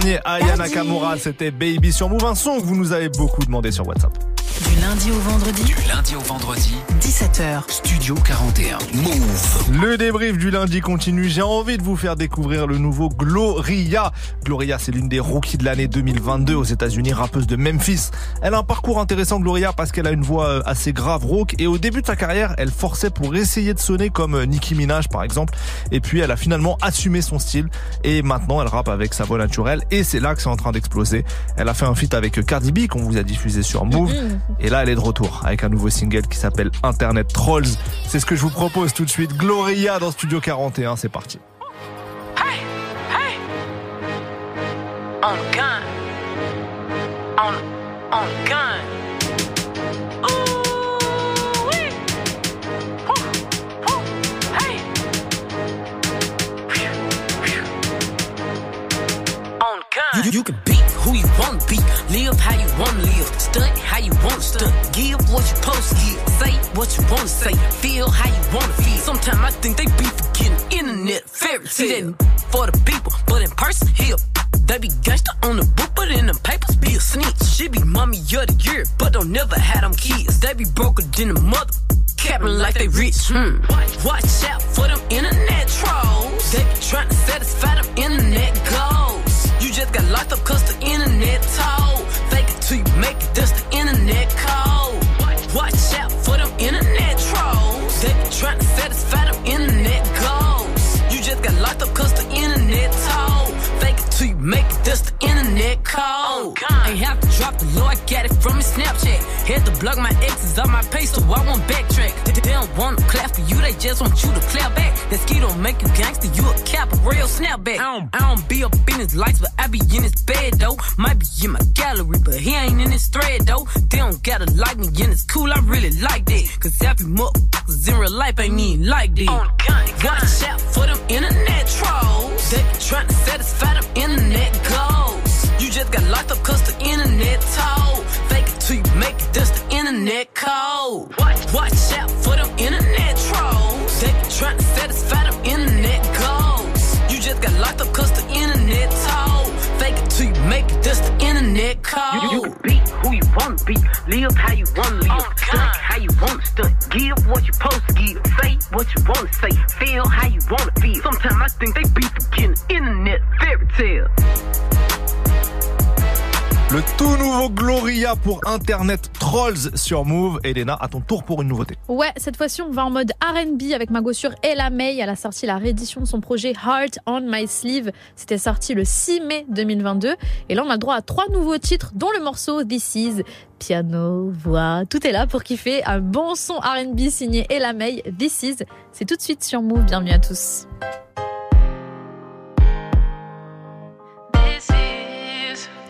[SPEAKER 1] Dernier, Aya Nakamura, c'était Baby sur Move, un que vous nous avez beaucoup demandé sur WhatsApp.
[SPEAKER 3] Du lundi au vendredi,
[SPEAKER 2] Du lundi au vendredi,
[SPEAKER 3] 17h.
[SPEAKER 2] Studio 41. Move.
[SPEAKER 1] Le débrief du lundi continue. J'ai envie de vous faire découvrir le nouveau Gloria. Gloria, c'est l'une des rookies de l'année 2022 aux États-Unis, rappeuse de Memphis. Elle a un parcours intéressant, Gloria, parce qu'elle a une voix euh, assez grave, rauque. Et au début de sa carrière, elle forçait pour essayer de sonner comme euh, Nicki Minaj, par exemple. Et puis, elle a finalement assumé son style. Et maintenant, elle rappe avec sa voix naturelle. Et c'est là que c'est en train d'exploser. Elle a fait un feat avec Cardi B, qu'on vous a diffusé sur Move. Et là, elle est de retour avec un nouveau single qui s'appelle Internet Trolls. C'est ce que je vous propose tout de suite. Gloria dans Studio 41, c'est parti.
[SPEAKER 27] Hey, hey. On the gun. On, on the gun. Ooh, wee. Woo, woo, hey. On the gun.
[SPEAKER 28] You, you can be who you wanna be, live how you wanna live, stunt how you wanna stunt, give what you to give, say what you wanna say, feel how you wanna feel. Sometimes I think they be forgetting internet fairy tale for the people, but in person here. They be gangsta on the book, but in them papers be a snitch. She be mommy of the year, but don't never had them kids. They be broker than a mother. Capping like they rich, hmm. Watch out for them internet trolls. They be trying to satisfy them internet goals. You just got locked up cause the internet told. Fake it till you make it, that's the internet code. Watch out for them internet trolls. They be trying to satisfy them internet goals. You just got locked up cause the internet told. Fake it till you make it, that's the internet code. Oh, Ain't have to drop the low, I got it from his Snapchat. Had to block my exes off my page so I won't backtrack. Don't wanna clap for you, they just want you to clap back. That ski don't make you gangster, you a cap, a real snapback. I don't, I don't be up in his lights, but I be in his bed though. Might be in my gallery, but he ain't in his thread though. They don't gotta like me, and it's cool, I really like that. Cause happy motherfuckers in real life ain't even like that. Watch out for them internet trolls. They be trying to satisfy them internet goals. You just got locked up cause the internet told. Fake it till you make it, that's the internet code. Watch, watch out for them internet trolls. They be trying to satisfy them internet goals. You just got locked up cause the internet told. Fake it till you make it, that's the internet code.
[SPEAKER 27] You, you can be who you wanna be, live how you wanna live, oh, stunt how you wanna stunt, give what you supposed to give, say what you wanna say, feel how you wanna feel. Sometimes I think they be forgetting internet fairy tale.
[SPEAKER 1] Le tout nouveau Gloria pour Internet Trolls sur Move. Elena, à ton tour pour une nouveauté.
[SPEAKER 4] Ouais, cette fois-ci, on va en mode RB avec ma gossure Ella May. Elle a sorti la réédition de son projet Heart on My Sleeve. C'était sorti le 6 mai 2022. Et là, on a le droit à trois nouveaux titres, dont le morceau This Is. Piano, voix, tout est là pour kiffer un bon son RB signé Ella May. This Is. C'est tout de suite sur Move. Bienvenue à tous.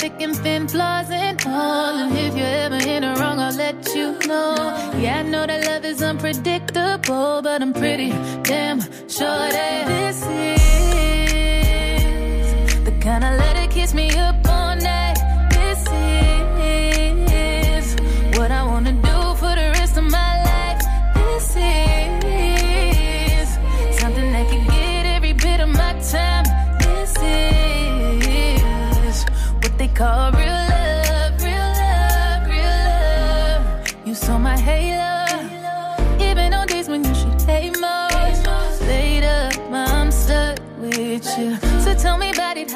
[SPEAKER 6] thick and thin, flaws and all. And if you're ever in the wrong, I'll let you know. Yeah, I know that love is unpredictable, but I'm pretty damn sure that this is the kind of let it kiss me up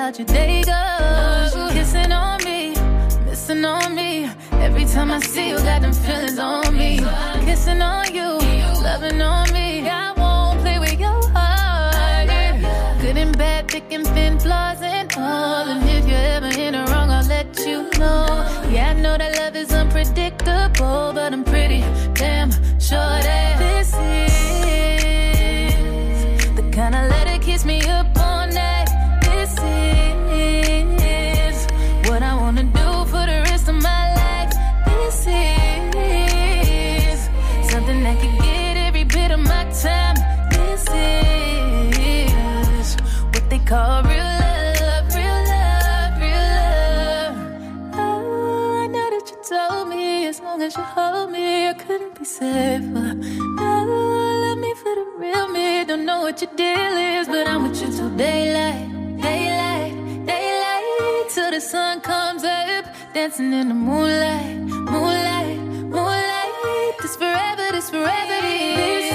[SPEAKER 6] how'd your day go? Kissing on me, missing on me. Every time I see you, got them feelings on me. Kissing on you, loving on me. I won't play with your heart. Good and bad, thick and thin, flaws and all. And if you're ever in the wrong, I'll let you know. safer. Uh, never love me for the real me. Don't know what your deal is, but I'm with you till daylight, daylight, daylight. Till the sun comes up, dancing in the moonlight, moonlight, moonlight. This forever, this forever, this.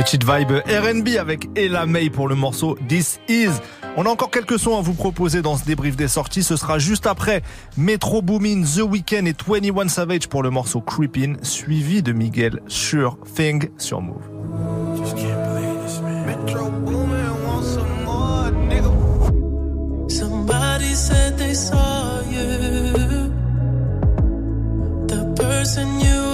[SPEAKER 1] Petite vibe RB avec Ella May pour le morceau This Is. On a encore quelques sons à vous proposer dans ce débrief des sorties. Ce sera juste après Metro Boomin, The Weeknd et 21 Savage pour le morceau Creepin, suivi de Miguel Sure Thing sur Move.
[SPEAKER 29] You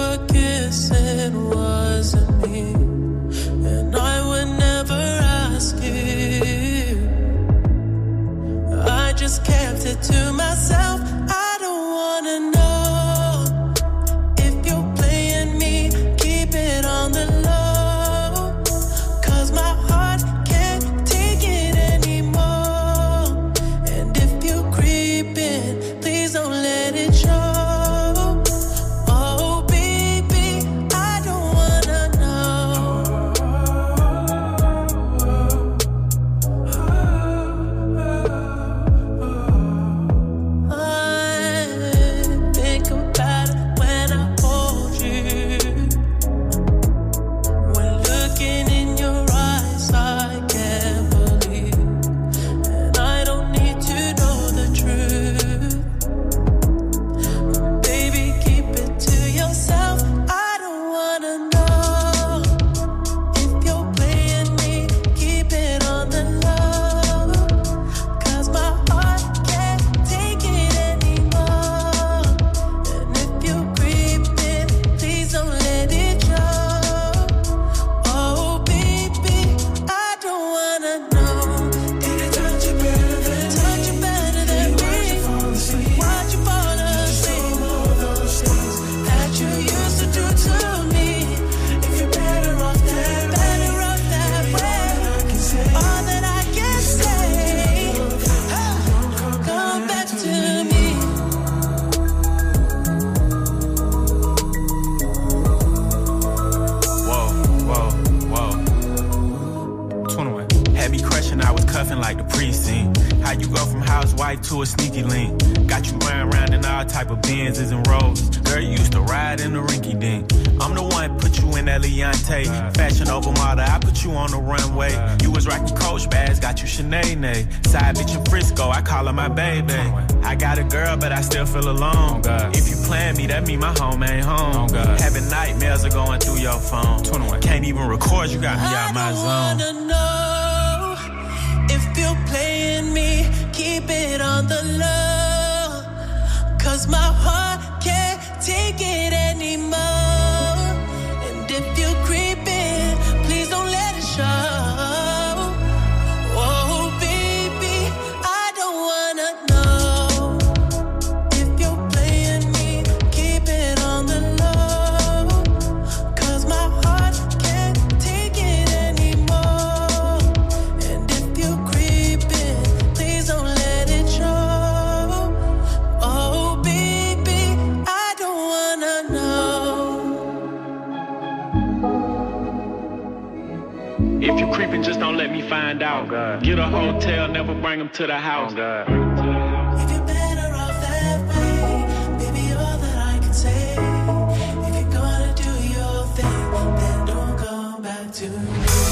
[SPEAKER 29] to me.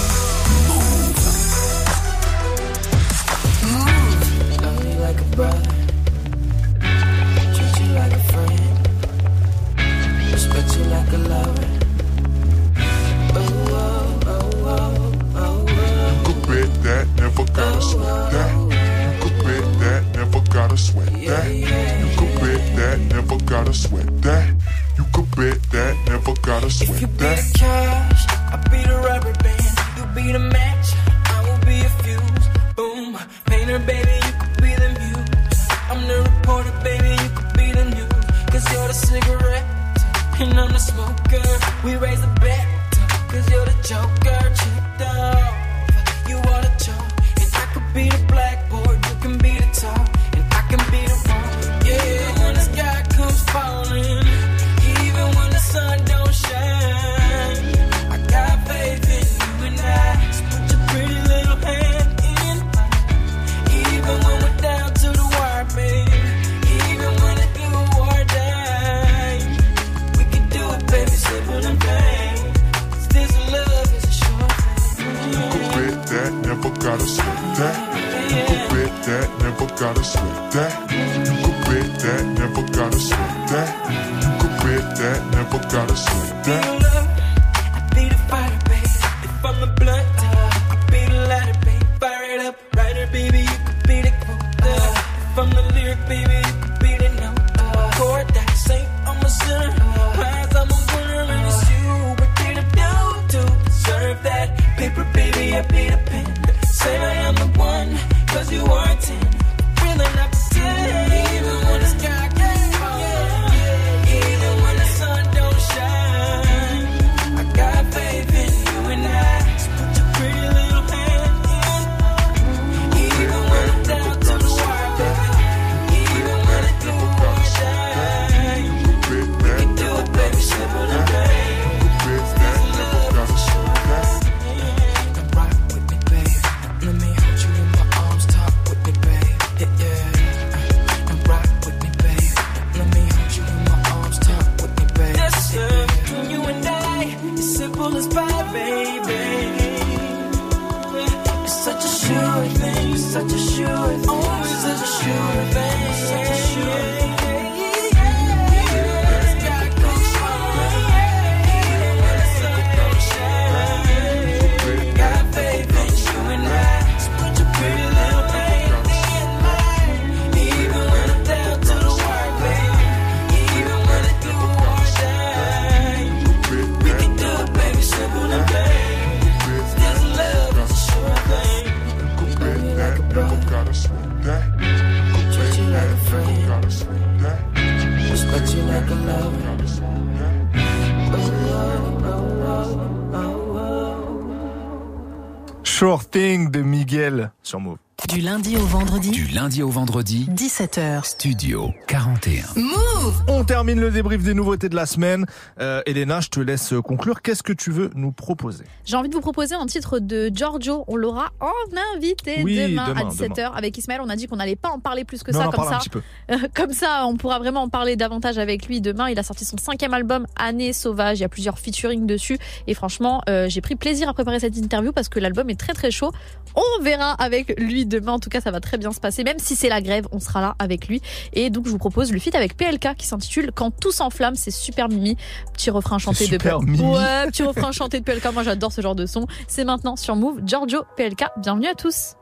[SPEAKER 6] Sure Thing
[SPEAKER 1] de Miguel sur Move.
[SPEAKER 3] Du lundi au vendredi,
[SPEAKER 2] Du lundi au vendredi,
[SPEAKER 3] 17h.
[SPEAKER 2] Studio 41.
[SPEAKER 3] Move
[SPEAKER 1] On termine le débrief des nouveautés de la semaine. Euh, Elena, je te laisse conclure. Qu'est-ce que tu veux nous proposer?
[SPEAKER 4] J'ai envie de vous proposer un titre de Giorgio. On l'aura en invité
[SPEAKER 1] Oui,
[SPEAKER 4] demain,
[SPEAKER 1] demain,
[SPEAKER 4] à 17h avec Ismaël. On a dit qu'on n'allait pas en parler plus que
[SPEAKER 1] Non, on
[SPEAKER 4] ça.
[SPEAKER 1] en
[SPEAKER 4] Comme ça,
[SPEAKER 1] un petit peu.
[SPEAKER 4] Euh, comme ça, on pourra vraiment en parler davantage avec lui demain. Il a sorti son cinquième album, Année Sauvage. Il y a plusieurs featuring dessus. Et franchement, euh, j'ai pris plaisir à préparer cette interview parce que l'album est très très chaud. On verra avec lui demain. En tout cas, ça va très bien se passer. Même si c'est la grève, on sera là avec lui. Et donc, je vous propose le feat avec PLK qui s'intitule Quand tout s'enflamme. C'est super mimi. Petit refrain chanté de PLK.
[SPEAKER 1] mimi.
[SPEAKER 4] Ouais, petit refrain chanté de PLK. Moi, j'adore ce genre de son. C'est maintenant sur Move. Giorgio PLK. Bienvenue à tous.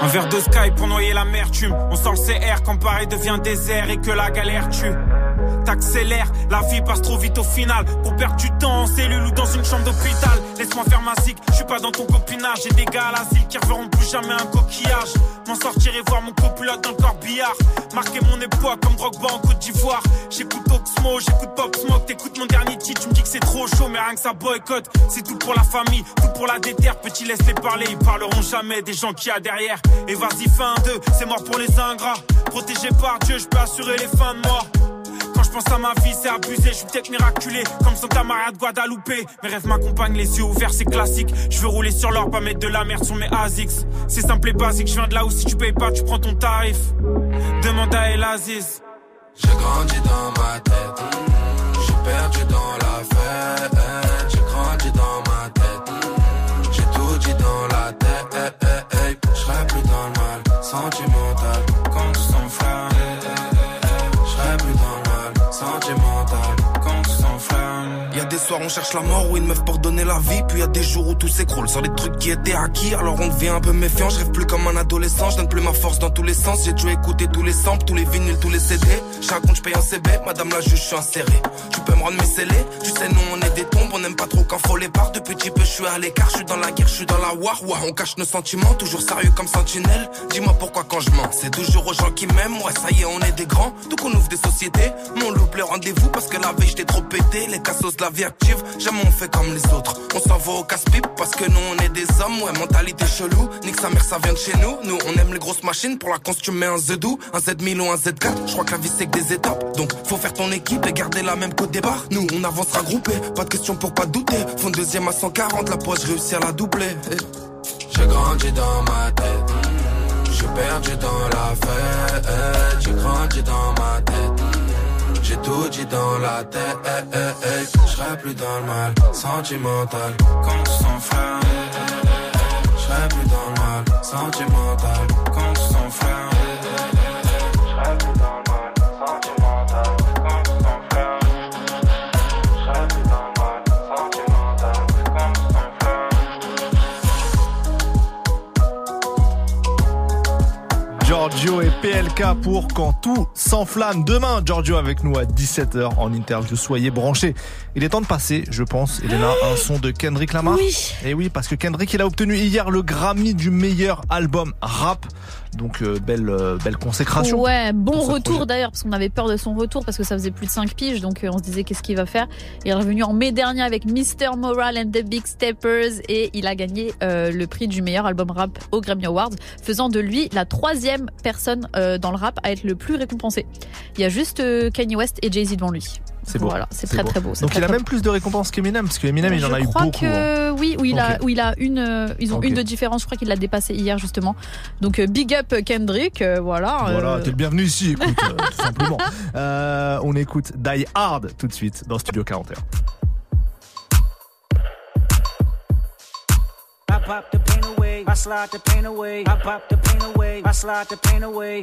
[SPEAKER 30] Un verre de sky pour noyer l'amertume. On sent le CR quand Paris devient désert et que la galère tue. T'accélères, la vie passe trop vite au final. Pour perdre du temps en cellule ou dans une chambre d'hôpital. Laisse-moi faire ma zig, je suis pas dans ton copinage. J'ai des gars à l'asile qui reverront plus jamais un coquillage. M'en sortir et voir mon copilote dans le corbillard. Marquer mon époque comme Drogba en Côte d'Ivoire. J'écoute Oxmo, j'écoute Pop Smoke. T'écoutes mon dernier titre, tu me dis que c'est trop chaud, mais rien que ça boycotte. C'est tout pour la famille, tout pour la déterre. Petit, laisse-les parler, ils parleront jamais des gens qu'il y a derrière. Et vas-y, fin 2, c'est mort pour les ingrats. Protégé par Dieu, je peux assurer les fins de mois. Je pense à ma vie, c'est abusé. Je suis peut-être miraculé, comme Santa Maria de Guadalupe. Mes rêves m'accompagnent, les yeux ouverts, c'est classique. Je veux rouler sur l'or, pas mettre de la merde sur mes ASICS. C'est simple et basique, je viens de là où si tu payes pas, tu prends ton tarif. Demande à El Aziz.
[SPEAKER 21] J'ai grandi dans ma tête, j'ai perdu dans la fête. J'ai grandi dans ma tête, j'ai tout dit dans la tête. Je plus dans le mal sentimental
[SPEAKER 14] soir on cherche la mort ou une meuf pour donner la vie. Puis y a des jours où tout s'écroule sur des trucs qui étaient acquis. Alors on devient un peu méfiant. Je rêve plus comme un adolescent. Je donne plus ma force dans tous les sens. J'ai dû écouter tous les samples, tous les vinyles, tous les CD. Chaque compte je paye un CB. Madame la juge, je suis inséré. Tu peux me rendre mes scellés? Tu sais, nous on est des tombes. On n'aime pas trop quand faut les parts. Depuis petit peu, je suis à l'écart. Je suis dans la guerre, je suis dans la war. Ouah, on cache nos sentiments. Toujours sérieux comme sentinelle. Dis-moi pourquoi quand je mens. C'est toujours aux gens qui m'aiment. Ouais, ça y est, on est des grands. Donc on ouvre des sociétés. Mon loup le rendez-vous parce que la veille j'étais trop pété. Les cassos de la vie active. Jamais on fait comme les autres. On s'en va au casse-pipe parce que nous on est des hommes. Ouais, mentalité chelou. Nique sa mère, ça vient de chez nous. Nous on aime les grosses machines. Pour la cons, tu mets un Z2, un Z1000 ou un Z4. Je crois que la vie c'est que des étapes. Donc faut faire ton équipe et garder la même qu'au départ. Nous on avancera groupé. Pas de question pour pas douter. Fond deuxième à 140. La poche réussi à la doubler.
[SPEAKER 31] J'ai grandi dans ma tête. J'ai perdu dans la fête. J'ai grandi dans ma tête. J'ai tout dit dans la tête. Je serai plus dans le mal sentimental. Quand tu s'en frère. Je plus dans le mal sentimental. Quand tu s'en
[SPEAKER 1] PLK pour quand tout s'enflamme. Demain, Giorgio avec nous à 17h en interview. Soyez branchés. Il est temps de passer, je pense, Elena, un son de Kendrick Lamar.
[SPEAKER 4] Oui.
[SPEAKER 1] Et oui, parce que Kendrick, il a obtenu hier le Grammy du meilleur album rap. Donc, euh, belle, euh, belle consécration.
[SPEAKER 4] Ouais, bon retour d'ailleurs, parce qu'on avait peur de son retour, parce que ça faisait plus de 5 piges, donc euh, on se disait qu'est-ce qu'il va faire? Il est revenu en mai dernier avec Mr. Moral and the Big Steppers, et il a gagné le prix du meilleur album rap au Grammy Awards, faisant de lui la troisième personne dans le rap à être le plus récompensé. Il y a juste Kanye West et Jay-Z devant lui.
[SPEAKER 1] C'est beau.
[SPEAKER 4] Voilà, c'est très très beau. c'est
[SPEAKER 1] Donc,
[SPEAKER 4] très,
[SPEAKER 1] il a même plus de récompenses qu'Eminem, parce qu'Eminem, il en a
[SPEAKER 4] je
[SPEAKER 1] eu
[SPEAKER 4] crois
[SPEAKER 1] beaucoup. hein.
[SPEAKER 4] que oui, où il a, où il a une, euh, ils ont une de différence. Je crois qu'il l'a dépassé hier justement. Donc euh, big up Kendrick, euh, voilà.
[SPEAKER 1] Voilà,
[SPEAKER 4] euh,
[SPEAKER 1] t'es le bienvenu ici, écoute, euh, tout simplement. Euh, on écoute Die Hard tout de suite dans Studio 41.
[SPEAKER 32] I pop the pain away, I slide the pain away, I pop the pain away, I slide the pain away.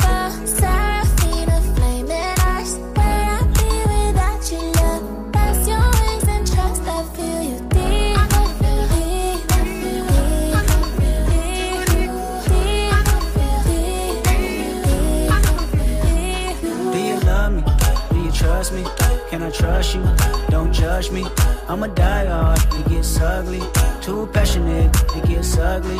[SPEAKER 9] Trust you?
[SPEAKER 32] Don't judge me. I'm a die hard, it gets ugly. Too passionate, it gets ugly.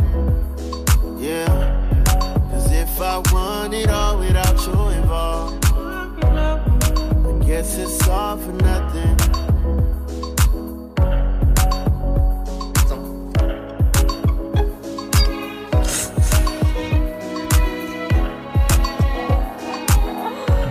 [SPEAKER 33] Yeah. Cause if I want it all without you involved, I guess it's all for nothing.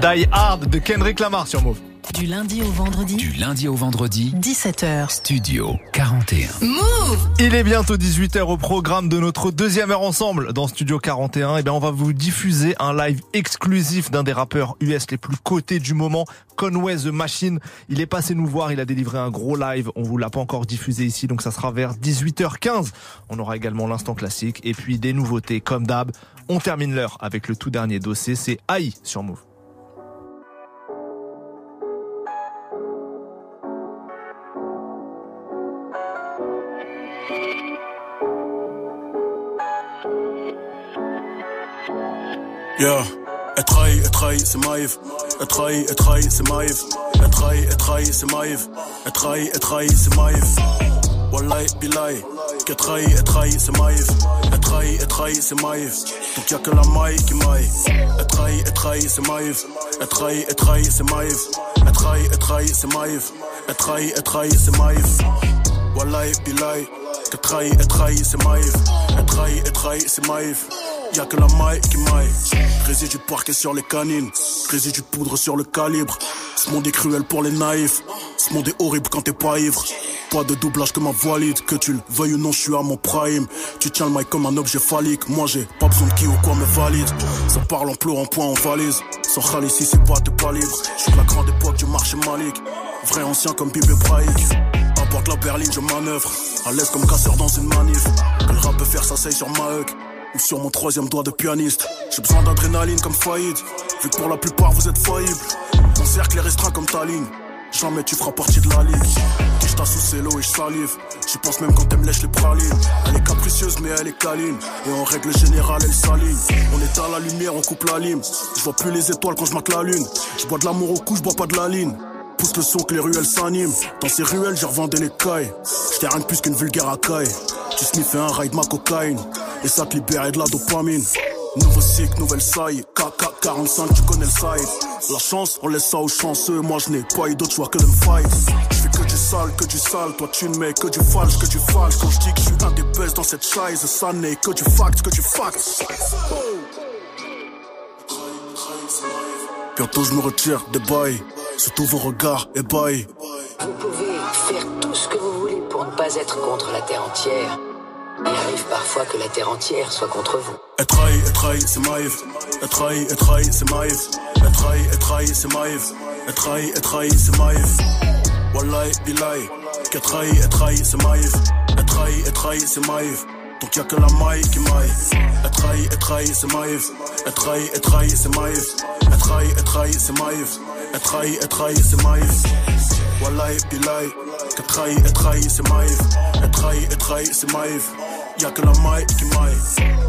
[SPEAKER 1] Die Hard de Kendrick Lamar sur Move.
[SPEAKER 3] Du lundi au vendredi.
[SPEAKER 2] Du lundi au vendredi,
[SPEAKER 3] 17h.
[SPEAKER 2] Studio 41.
[SPEAKER 3] Move
[SPEAKER 1] Il est bientôt 18h au programme de notre deuxième heure ensemble dans Studio 41. Et bien, on va vous diffuser un live exclusif d'un des rappeurs US les plus cotés du moment, Conway the Machine. Il est passé nous voir, il a délivré un gros live. On vous l'a pas encore diffusé ici, donc ça sera vers 18h15. On aura également l'instant classique et puis des nouveautés comme d'hab. On termine l'heure avec le tout dernier dossier, c'est AI sur Move.
[SPEAKER 34] Yeah. Elle trahit, c'est Maïf. Elle trahit, elle c'est Maïf. Elle trahit, elle c'est Maïf. Elle trahit, elle c'est Maïf. Wallahi, billahi. Qu'elle trahit, elle c'est Maïf. Elle trahit, elle trahit, c'est Maïf. Donc y'a que la maille qui maille. Elle trahit, c'est Maïf. Elle trahit, elle c'est Maïf. Elle trahit, elle c'est Maïf. Elle trahit, elle c'est Maïf. Wallahi, billahi. Qu'elle trahit, elle c'est Maïf. Elle trahit, c'est Maïf. Y'a que la maille qui maille. Résidu de parquet sur les canines. Résidu de poudre sur le calibre. Ce monde est cruel pour les naïfs. Ce monde est horrible quand t'es pas ivre. Pas de doublage que ma valide. Que tu le veuilles ou non, je suis à mon prime. Tu tiens le mic comme un objet phallique. Moi j'ai pas besoin de qui ou quoi me valide. Ça parle en pleurant, point en valise. Sans râle ici, c'est pas t'es pas libre. Je de la grande époque du marché malique. Vrai ancien comme Bibi Braïque. Apporte la berline, je manœuvre. À l'aise comme casseur dans une manif. Que le rap peut faire, ça sur ma hug ou sur mon troisième doigt de pianiste. J'ai besoin d'adrénaline comme Faïd, vu que pour la plupart vous êtes faillibles. Mon cercle est restreint comme ta ligne. Jamais tu feras partie de la ligue. Je sous l'eau et je salive. J'y pense même quand me lèche les pralines. Elle est capricieuse mais elle est câline. Et en règle générale elle s'aligne. On à la lumière, on coupe la lime. Je vois plus les étoiles quand je la lune. Je bois de l'amour au cou, je bois pas de la ligne. Pousse le son que les ruelles s'animent. Dans ces ruelles, j'ai revendu les cailles. J'étais rien de plus qu'une vulgaire racaille. Tu sniffais un ride ma cocaïne. Et ça te libère de la dopamine. Nouveau cycle, nouvelle saille. KK45, tu connais le side. La chance, on laisse ça aux chanceux. Moi, je n'ai pas eu d'autre choix que de me fight. Je fais que du sale, que du sale. Toi, tu ne mets que du falche, que du falche. Quand je dis que je suis un des best dans cette chaise, ça n'est que du fact, que du fact. Bientôt, je me retire des bails. Sous tous vos regards ébahis.
[SPEAKER 35] Vous pouvez faire tout ce que vous voulez pour ne pas être contre la Terre entière. Il arrive parfois que la Terre entière soit contre vous.
[SPEAKER 34] Elle trahit, c'est Maïf. Elle trahit, c'est Maïf. Elle trahit, c'est Maïf. Elle trahit, c'est Maïf. Wallahi, billahi. Qu'elle trahit, c'est Maïf. Elle trahit, c'est Maïf. Donc y'a que la maille qui maille. Elle trahit, c'est Maïf. Elle trahit, c'est Maïf. Elle trahit, c'est Maïf. Elle trahit, c'est Maïf. Wallahi, billahi. Qu'elle trahit, elle c'est Maïf. Elle trahit, c'est Maïf. Y'a que la maille qui maille.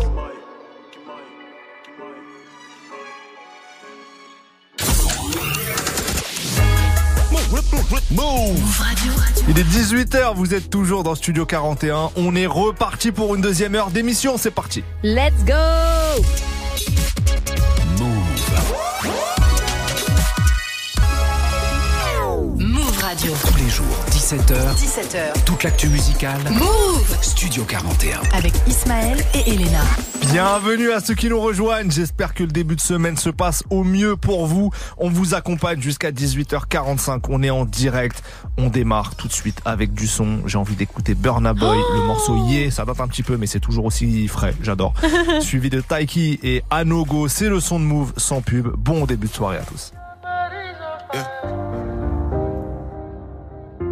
[SPEAKER 1] Move Il est 18h, vous êtes toujours dans Studio 41. On est reparti pour une deuxième heure d'émission, c'est parti.
[SPEAKER 4] Let's go
[SPEAKER 3] Radio.
[SPEAKER 2] Tous les jours, 17h,
[SPEAKER 3] 17h.
[SPEAKER 2] toute l'actu musicale.
[SPEAKER 3] Move
[SPEAKER 2] Studio 41.
[SPEAKER 3] avec Ismaël et Elena.
[SPEAKER 1] Bienvenue à ceux qui nous rejoignent. J'espère que le début de semaine se passe au mieux pour vous. On vous accompagne jusqu'à 18h45. On est en direct. On démarre tout de suite avec du son. J'ai envie d'écouter Burna Boy, le morceau Yeah. Ça date un petit peu, mais c'est toujours aussi frais. J'adore. Suivi de Taiki et Anogo. C'est le son de Move sans pub. Bon début de soirée à tous.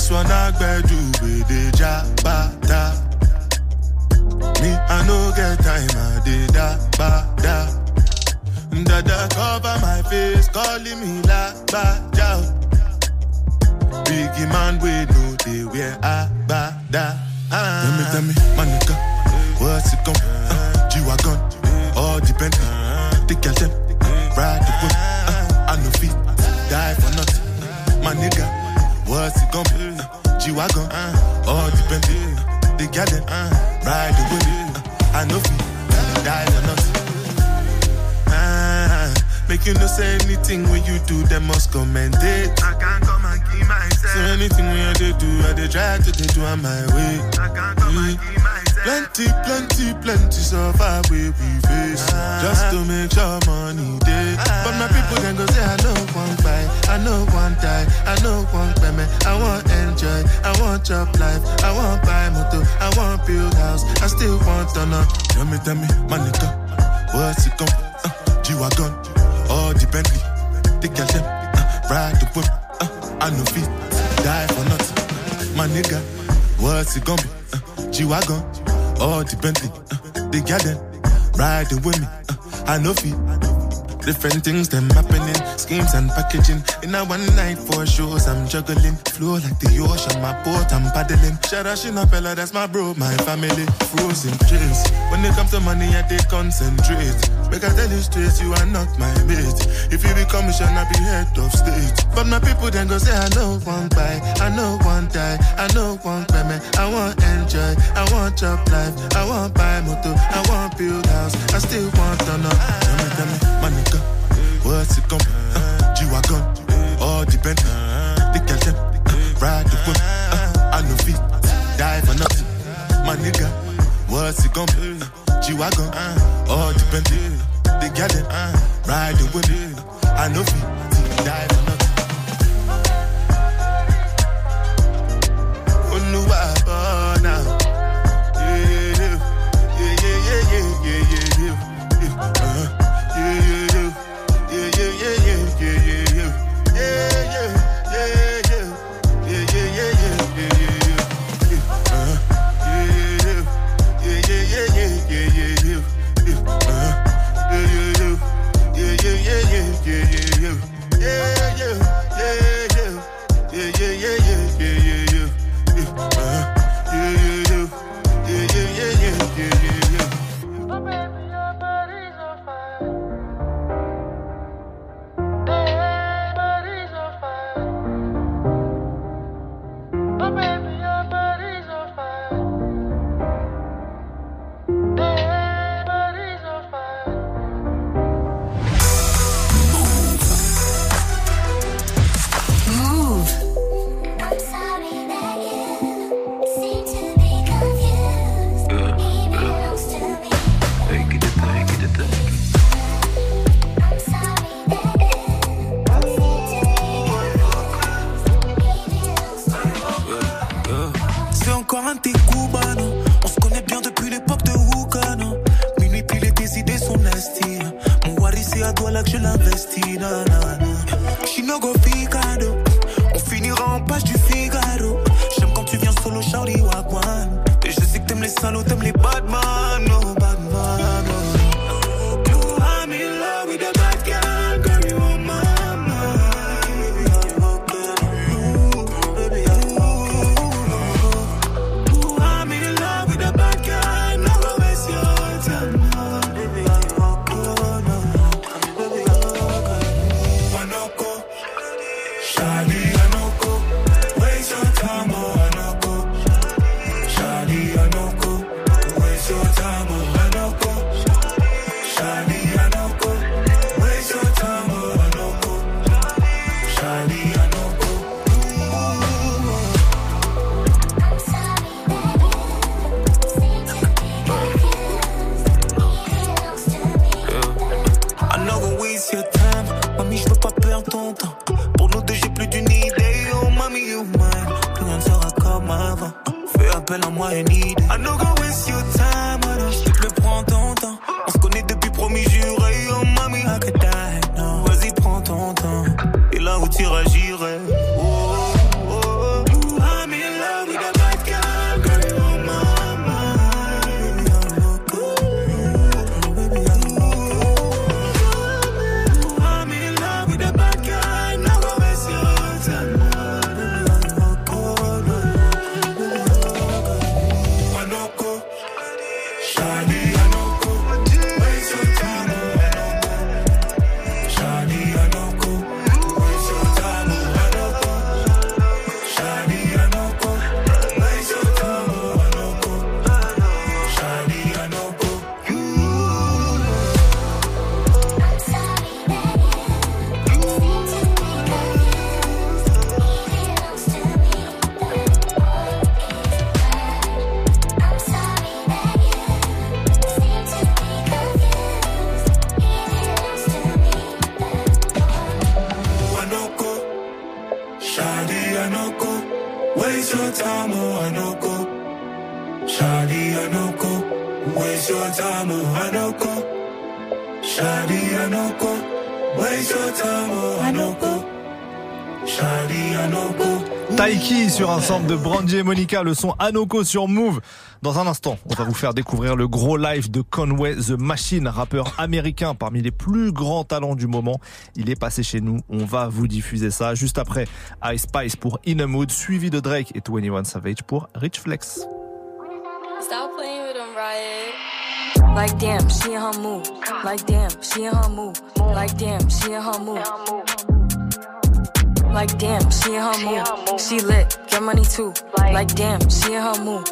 [SPEAKER 19] This one I do with the jabata. Me, I no get time, I did that, ba, da. Dada cover my face, calling me la, ba. Biggie man, we know they wear a, ba, da. Ah. Tell me, tell me, my nigga, what's it come? Uh, G-Wagon, all depend. The girl them, ride the whip. Uh, G-Wagon, uh, all depend. Uh, they got them, uh, ride the whip. Uh, I know feet, die for nothing. Ah, make you no say anything when you do, them must commend it. I can't come and keep myself. So anything when I do, I dey try to do on my way. I can't come and keep myself. Plenty, plenty, plenty suffer we we face. Just to make sure money day But my people then go say I know one buy, I know one die, I know one payment. I want enjoy, I want job life. I want buy motor, I want build house. I still want to know Tell me, tell me, my nigga What's it come? Uh, G-Wagon, all the Bentley The them, uh, ride the whip uh, I know feet, die for nothing. My nigga, what's it gonna be? Uh, G-Wagon, all the Bentley uh, They got riding with me uh, I know feet Different things them happening, schemes and packaging. In a one night for shows, I'm juggling. Flow like the ocean, my boat, I'm paddling. Shout out Shinapella, that's my bro, my family. Frozen dreams. When it comes to money, I take concentrate. Make I tell you straight, you are not my mate. If you become a I be head of state. But my people then go say, I know one buy, I know one die, I know one payment. I want enjoy, I want job life, I want buy motor, I want build house, I still want to know. Tell me, tell me, my nigga, what's it be? Uh, G-Wagon, all depend. The girl them, uh, ride the whip, uh, I know feet, die for nothing. My nigga, what's it be? Uh, G-Wagon, all depend. The girl them, uh, ride the whip, I know feet, die for nothing. Oluwa
[SPEAKER 25] nasty. She no go
[SPEAKER 1] Un sample de Brandy et Monica, le son Anoko sur Move. Dans un instant, on va vous faire découvrir le gros live de Conway The Machine, rappeur américain parmi les plus grands talents du moment. Il est passé chez nous, on va vous diffuser ça juste après Ice Spice pour In a Mood, suivi de Drake et 21 Savage pour Rich Flex.
[SPEAKER 36] Stop playing with them, Riot. Like damn, she. Like damn, she. Like damn, she. Like damn, she in her mood. She lit, get money too. Like damn, she in her mood.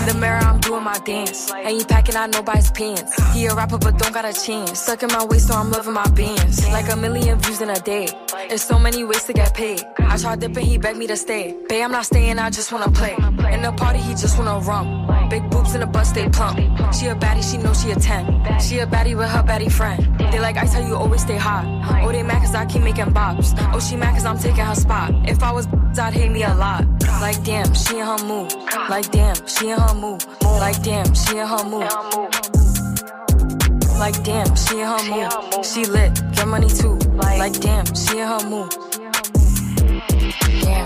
[SPEAKER 36] In the mirror, I'm doing my dance. Ain't packing out nobody's pants. He a rapper, but don't got a chance. Stuck in my waist, so I'm loving my bands. Like a million views in a day. There's so many ways to get paid. I tried dipping, he begged me to stay. Babe, I'm not staying, I just wanna play. In the party, he just wanna rum. Big boobs in the butt, stay plump. She a baddie, she know she a 10. She a baddie with her baddie friend. They like ice, how you always stay hot. Oh, they mad cause I keep making bops. Oh, she mad cause I'm taking her spot. If I was I'd hate me a lot. Like damn, she in her mood. Like damn, she in her mood. Like damn, she in her mood. Like damn, she in her mood. She lit, get money too. Like damn, she in her mood.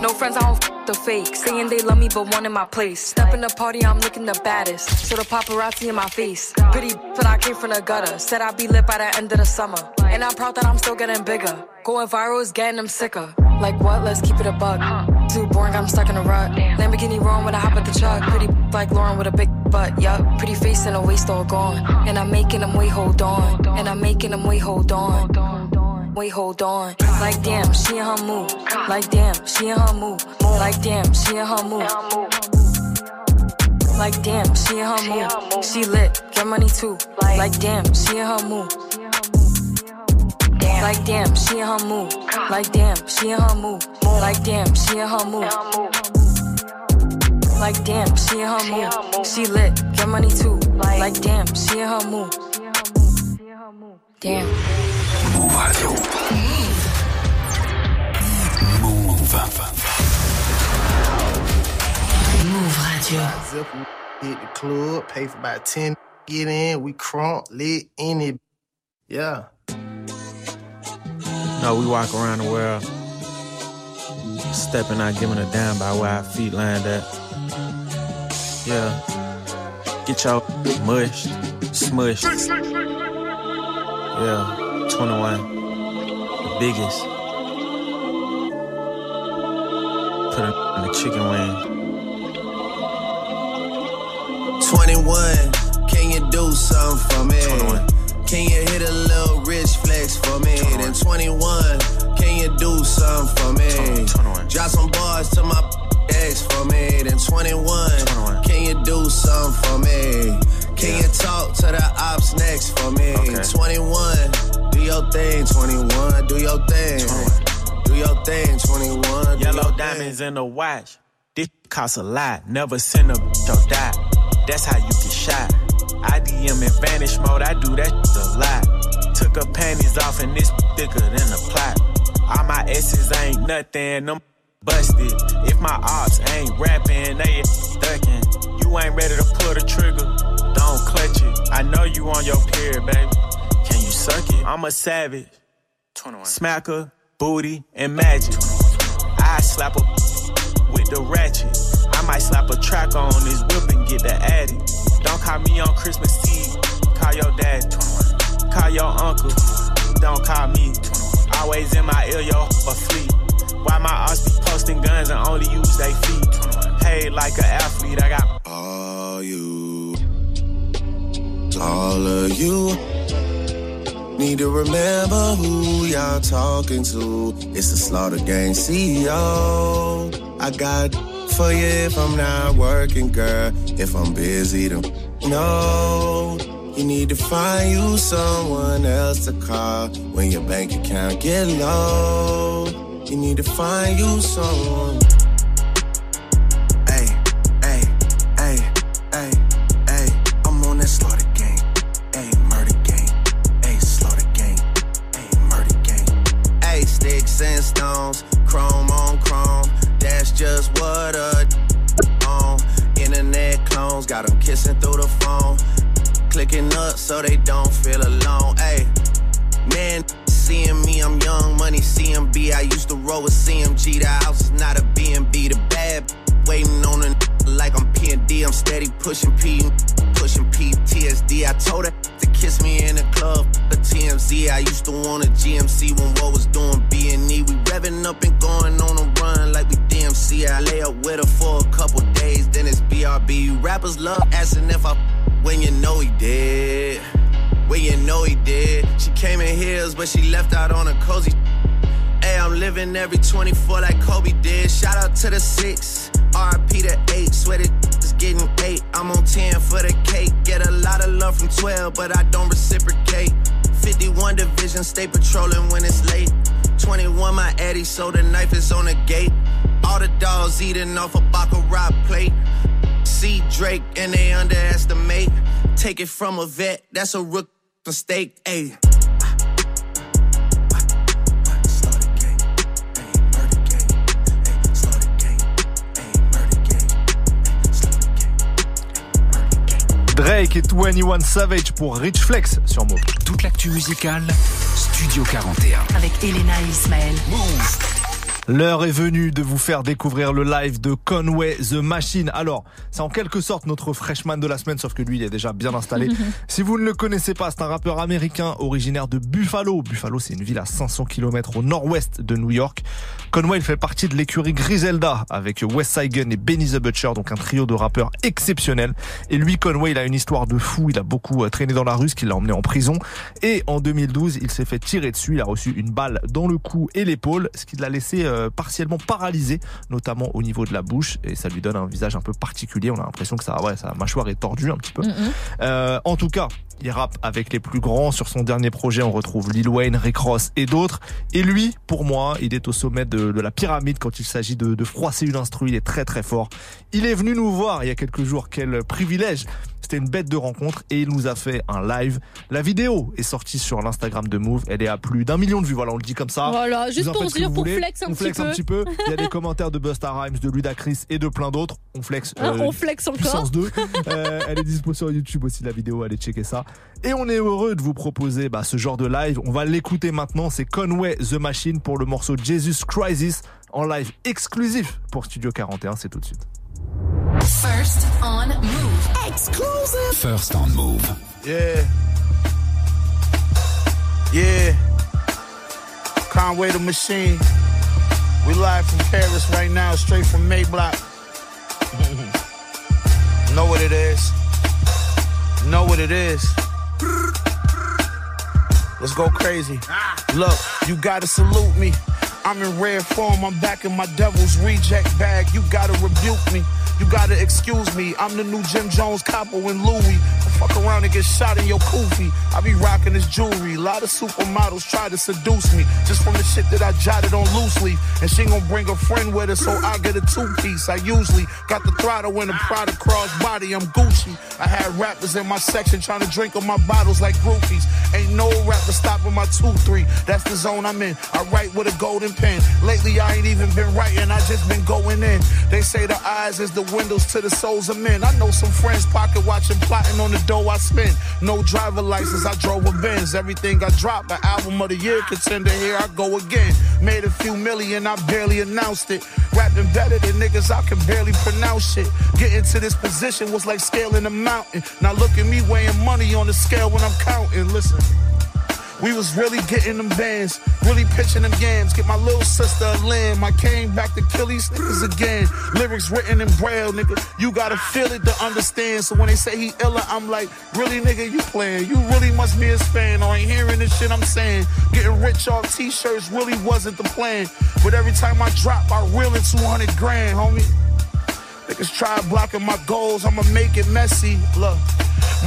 [SPEAKER 36] No friends, I don't f- the fake. Saying they love me, but one in my place. Step in the party, I'm looking the baddest. So the paparazzi in my face. Pretty, but I came from the gutter. Said I'd be lit by the end of the summer. And I'm proud that I'm still getting bigger. Going viral is getting them sicker. Like what? Let's keep it a buck. Too boring, I'm stuck in a rut. Lamborghini wrong when I hop at the truck. Pretty like Lauren with a big butt, yup. Pretty face and a waist all gone. And I'm making them wait, hold on. And I'm making them wait, hold on. Wait, hold on. Like damn, she in her mood. Like damn, she in her mood. Like damn, she in her mood. Like damn, she in her mood. She lit, get money too. Like damn, she in her mood. Like damn, she in her mood. Like damn, she in her mood. Like damn, she in her mood. Like damn, she in her mood. She lit, get money too. Like damn, she in her mood. Damn.
[SPEAKER 2] Move Radio. Move.
[SPEAKER 3] Move Radio.
[SPEAKER 37] Zip, hit the club, pay for about 10, get in, we crunk, lit, in it. Yeah.
[SPEAKER 8] No, we walk around the world, stepping out, giving a damn by where our feet land at. Yeah. Get y'all mushed, smushed. Yeah. 21. The biggest. Put it in the chicken wing.
[SPEAKER 33] 21, can you do something for me? 21. Can you hit a little rich flex for me? Then 21,
[SPEAKER 38] Can you do something for me? 21. Drop some bars to my ex for me. Then 21. Can you do something for me? Can you talk to the ops next for me? 21. Do your thing, 21. Do your thing. Do your thing, 21. Do
[SPEAKER 8] Yellow
[SPEAKER 38] your thing.
[SPEAKER 8] diamonds in the watch. This costs a lot. Never send a bitch or die. That's how you get shot. I DM in vanish mode. I do that a lot. Took her panties off and this thicker than a plot. All my S's ain't nothing. Them busted. If my ops ain't rapping, they ducking. You ain't ready to pull the trigger. Don't clutch it. I know you on your period, baby. Can suck it? I'm a savage. Smacker, booty, and magic. I slap a with the ratchet. I might slap a track on this whip and get the addy. Don't call me on Christmas Eve. Call your dad. Call your uncle. Don't call me. Always in my ear, yo, a fleet. Why my ass be posting guns and only use they feet? Paid like an athlete, I got
[SPEAKER 33] All of you, all of you. Need to remember who y'all talking to. It's the Slaughter Gang CEO. I got for you if I'm not working, girl. If I'm busy, then no. You need to find you someone else to call when your bank account get low. You need to find you someone.
[SPEAKER 38] 24 like Kobe did. Shout out to the six, RP to eight. Sweat it is getting eight. I'm on 10 for the cake. Get a lot of love from 12, but I don't reciprocate. 51 division, stay patrolling when it's late. 21 my Eddie, so the knife is on the gate. All the dogs eating off a Baccarat plate. See Drake and they underestimate. Take it from a vet, that's a rook mistake. Ayy.
[SPEAKER 1] Drake et 21 Savage pour Rich Flex sur Move.
[SPEAKER 2] Toute l'actu musicale, Studio 41.
[SPEAKER 3] Avec Elena et Ismaël.
[SPEAKER 1] L'heure est venue de vous faire découvrir le live de Conway The Machine. Alors, c'est en quelque sorte notre freshman de la semaine, sauf que lui, il est déjà bien installé. si vous ne le connaissez pas, c'est un rappeur américain originaire de Buffalo. Buffalo, c'est une ville à 500 km au nord-ouest de New York. Conway, il fait partie de l'écurie Griselda avec West Gun et Benny the Butcher, donc un trio de rappeurs exceptionnel. Et lui, Conway, il a une histoire de fou. Il a beaucoup euh, traîné dans la rue, ce qui l'a emmené en prison. Et en 2012, il s'est fait tirer dessus. Il a reçu une balle dans le cou et l'épaule, ce qui l'a laissé euh, partiellement paralysé, notamment au niveau de la bouche. Et ça lui donne un visage un peu particulier. On a l'impression que ça, ouais, sa mâchoire est tordue un petit peu. Euh, en tout cas, il rappe avec les plus grands. Sur son dernier projet, on retrouve Lil Wayne, Rick Ross et d'autres. Et lui, pour moi, il est au sommet de, de la pyramide quand il s'agit de, de froisser une instru. Il est très très fort. Il est venu nous voir il y a quelques jours. Quel privilège. C'était une bête de rencontre et il nous a fait un live. La vidéo est sortie sur l'Instagram de Move. Elle est à plus d'un million de vues. Voilà, on le dit comme ça.
[SPEAKER 4] Voilà, juste pour dire, pour
[SPEAKER 1] voulez.
[SPEAKER 4] flex un
[SPEAKER 1] on
[SPEAKER 4] petit
[SPEAKER 1] flex un
[SPEAKER 4] peu.
[SPEAKER 1] petit peu. Il y a des commentaires de Busta Rhymes, de Ludacris et de plein d'autres. On flex.
[SPEAKER 4] Ah, on flex encore.
[SPEAKER 1] Puissance 2. Euh, elle est dispo sur YouTube aussi, la vidéo. Allez checker ça. Et on est heureux de vous proposer bah, ce genre de live. On va l'écouter maintenant. C'est Conway The Machine pour le morceau Jesus Crisis en live exclusif pour Studio 41. C'est tout de suite.
[SPEAKER 3] First on Move. Exclusive.
[SPEAKER 2] First on Move.
[SPEAKER 39] Yeah. Yeah. Conway the Machine. We live from Paris right now, straight from Mayblock. know what it is. Know what it is. Let's go crazy. Ah. Look, you gotta salute me. I'm in rare form, I'm back in my devil's reject bag. You gotta rebuke me. You gotta excuse me. I'm the new Jim Jones capo and Louis. Fuck around and get shot in your koofy. I be rocking this jewelry. A lot of supermodels try to seduce me just from the shit that I jotted on loose leaf. And she gon' bring a friend with her, so I get a two piece. I usually got the throttle and a Prada crossbody. I'm Gucci. I had rappers in my section trying to drink on my bottles like groupies. Ain't no rapper stopping my two three. That's the zone I'm in. I write with a golden pen. Lately I ain't even been writing. I just been going in. They say the eyes is the windows to the souls of men. I know some friends pocket watching, plotting on the dough I spend. No driver license, I drove a Benz. Everything I dropped, the album of the year contender. Here I go again. Made a few million, I barely announced it. Rapping better than niggas, I can barely pronounce shit. Getting to this position was like scaling a mountain. Now look at me weighing money on the scale when I'm counting. Listen. We was really getting them bands, really pitching them yams. Get my little sister a lamb. I came back to kill these niggas again. Lyrics written in braille, nigga. You gotta feel it to understand. So when they say he illa, I'm like, really, nigga, you playing? You really must be his fan, or ain't hearing the shit I'm saying. Getting rich off t-shirts really wasn't the plan. But every time I drop, I reel in 200 grand, homie. Niggas try blocking my goals, I'ma make it messy. Look,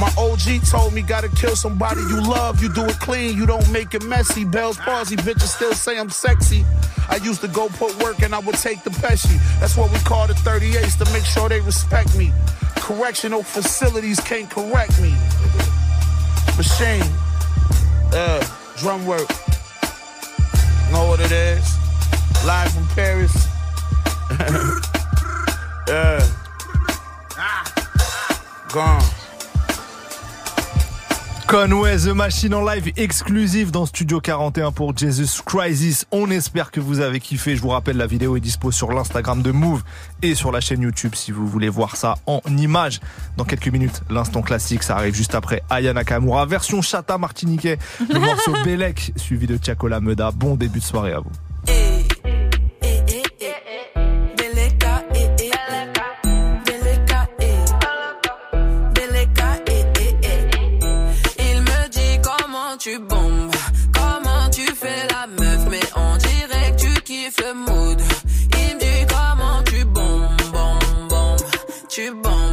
[SPEAKER 39] my OG told me gotta kill somebody you love. You do it clean, you don't make it messy. Bell's palsy, bitches still say I'm sexy. I used to go put work and I would take the peshy. That's what we call the 38s to make sure they respect me. Correctional facilities can't correct me. Machine, uh, drum work. Know what it is? Live from Paris. yeah. Gone.
[SPEAKER 1] Conway The Machine en live exclusif dans Studio 41 pour Jesus Crisis. On espère que vous avez kiffé. Je vous rappelle, la vidéo est dispo sur l'Instagram de Move et sur la chaîne YouTube si vous voulez voir ça en images. Dans quelques minutes, l'instant classique, ça arrive juste après Aya Nakamura, version Chata Martiniquais, le morceau Belek, suivi de Tiakola Meda. Bon début de soirée à vous.
[SPEAKER 29] Le mood. Il me dit comment tu bombes, bombes, bombes, tu bombes,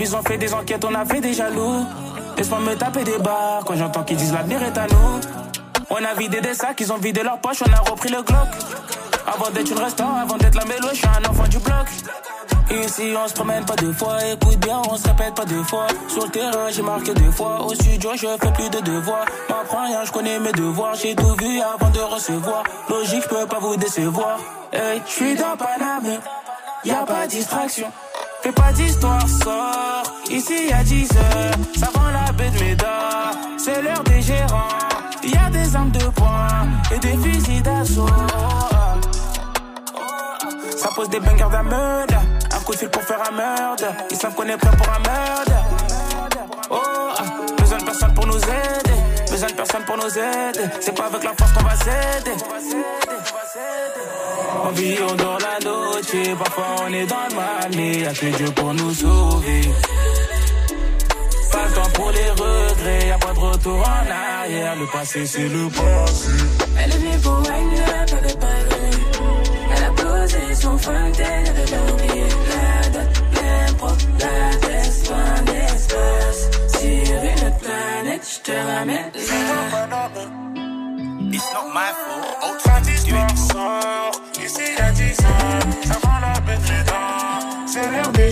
[SPEAKER 30] ils ont fait des enquêtes, on a fait des jaloux. Laisse-moi me taper des barres quand j'entends qu'ils disent l'avenir est à nous. On a vidé des sacs, ils ont vidé leurs poches, on a repris le Glock. Avant d'être une restant, avant d'être la mélo, je suis un enfant du bloc. Ici on se promène pas deux fois, écoute bien, on se répète pas deux fois. Sur le terrain j'ai marqué deux fois, au studio je fais plus de devoirs. M'apprends rien, je connais mes devoirs, j'ai tout vu avant de recevoir. Logique, je peux pas vous décevoir. Hey, je suis dans Paname, y a pas de distraction. Fais pas d'histoire, sort. Ici y a 10 heures, ça vend la baie de Médard. C'est l'heure des gérants, y a des armes de poing et des fusils d'assaut. Ça pose des bangers d'un meurtre. Un coup de fil pour faire un meurtre. Ils savent qu'on est prêt pour un meurtre. Oh, besoin de personne pour nous aider. Besoin de personne pour nous aider. C'est pas avec la force qu'on va s'aider. On vit on dort la noche. Parfois on est dans le mal, mais y'a que Dieu pour nous sauver. Pas le temps pour les regrets, y'a pas de retour en arrière. Le passé, c'est le passé.
[SPEAKER 6] Elle est venue pour t'avait pas donné. Elle a posé son fontaine, elle avait oublié la date, l'impro, la test, point d'espace. Sur une planète, je te ramène là.
[SPEAKER 30] It's not my fault. Pas d'histoire, sort. Ici y'a 10 ans. Ça vend la baie de Médard. C'est l'heure des.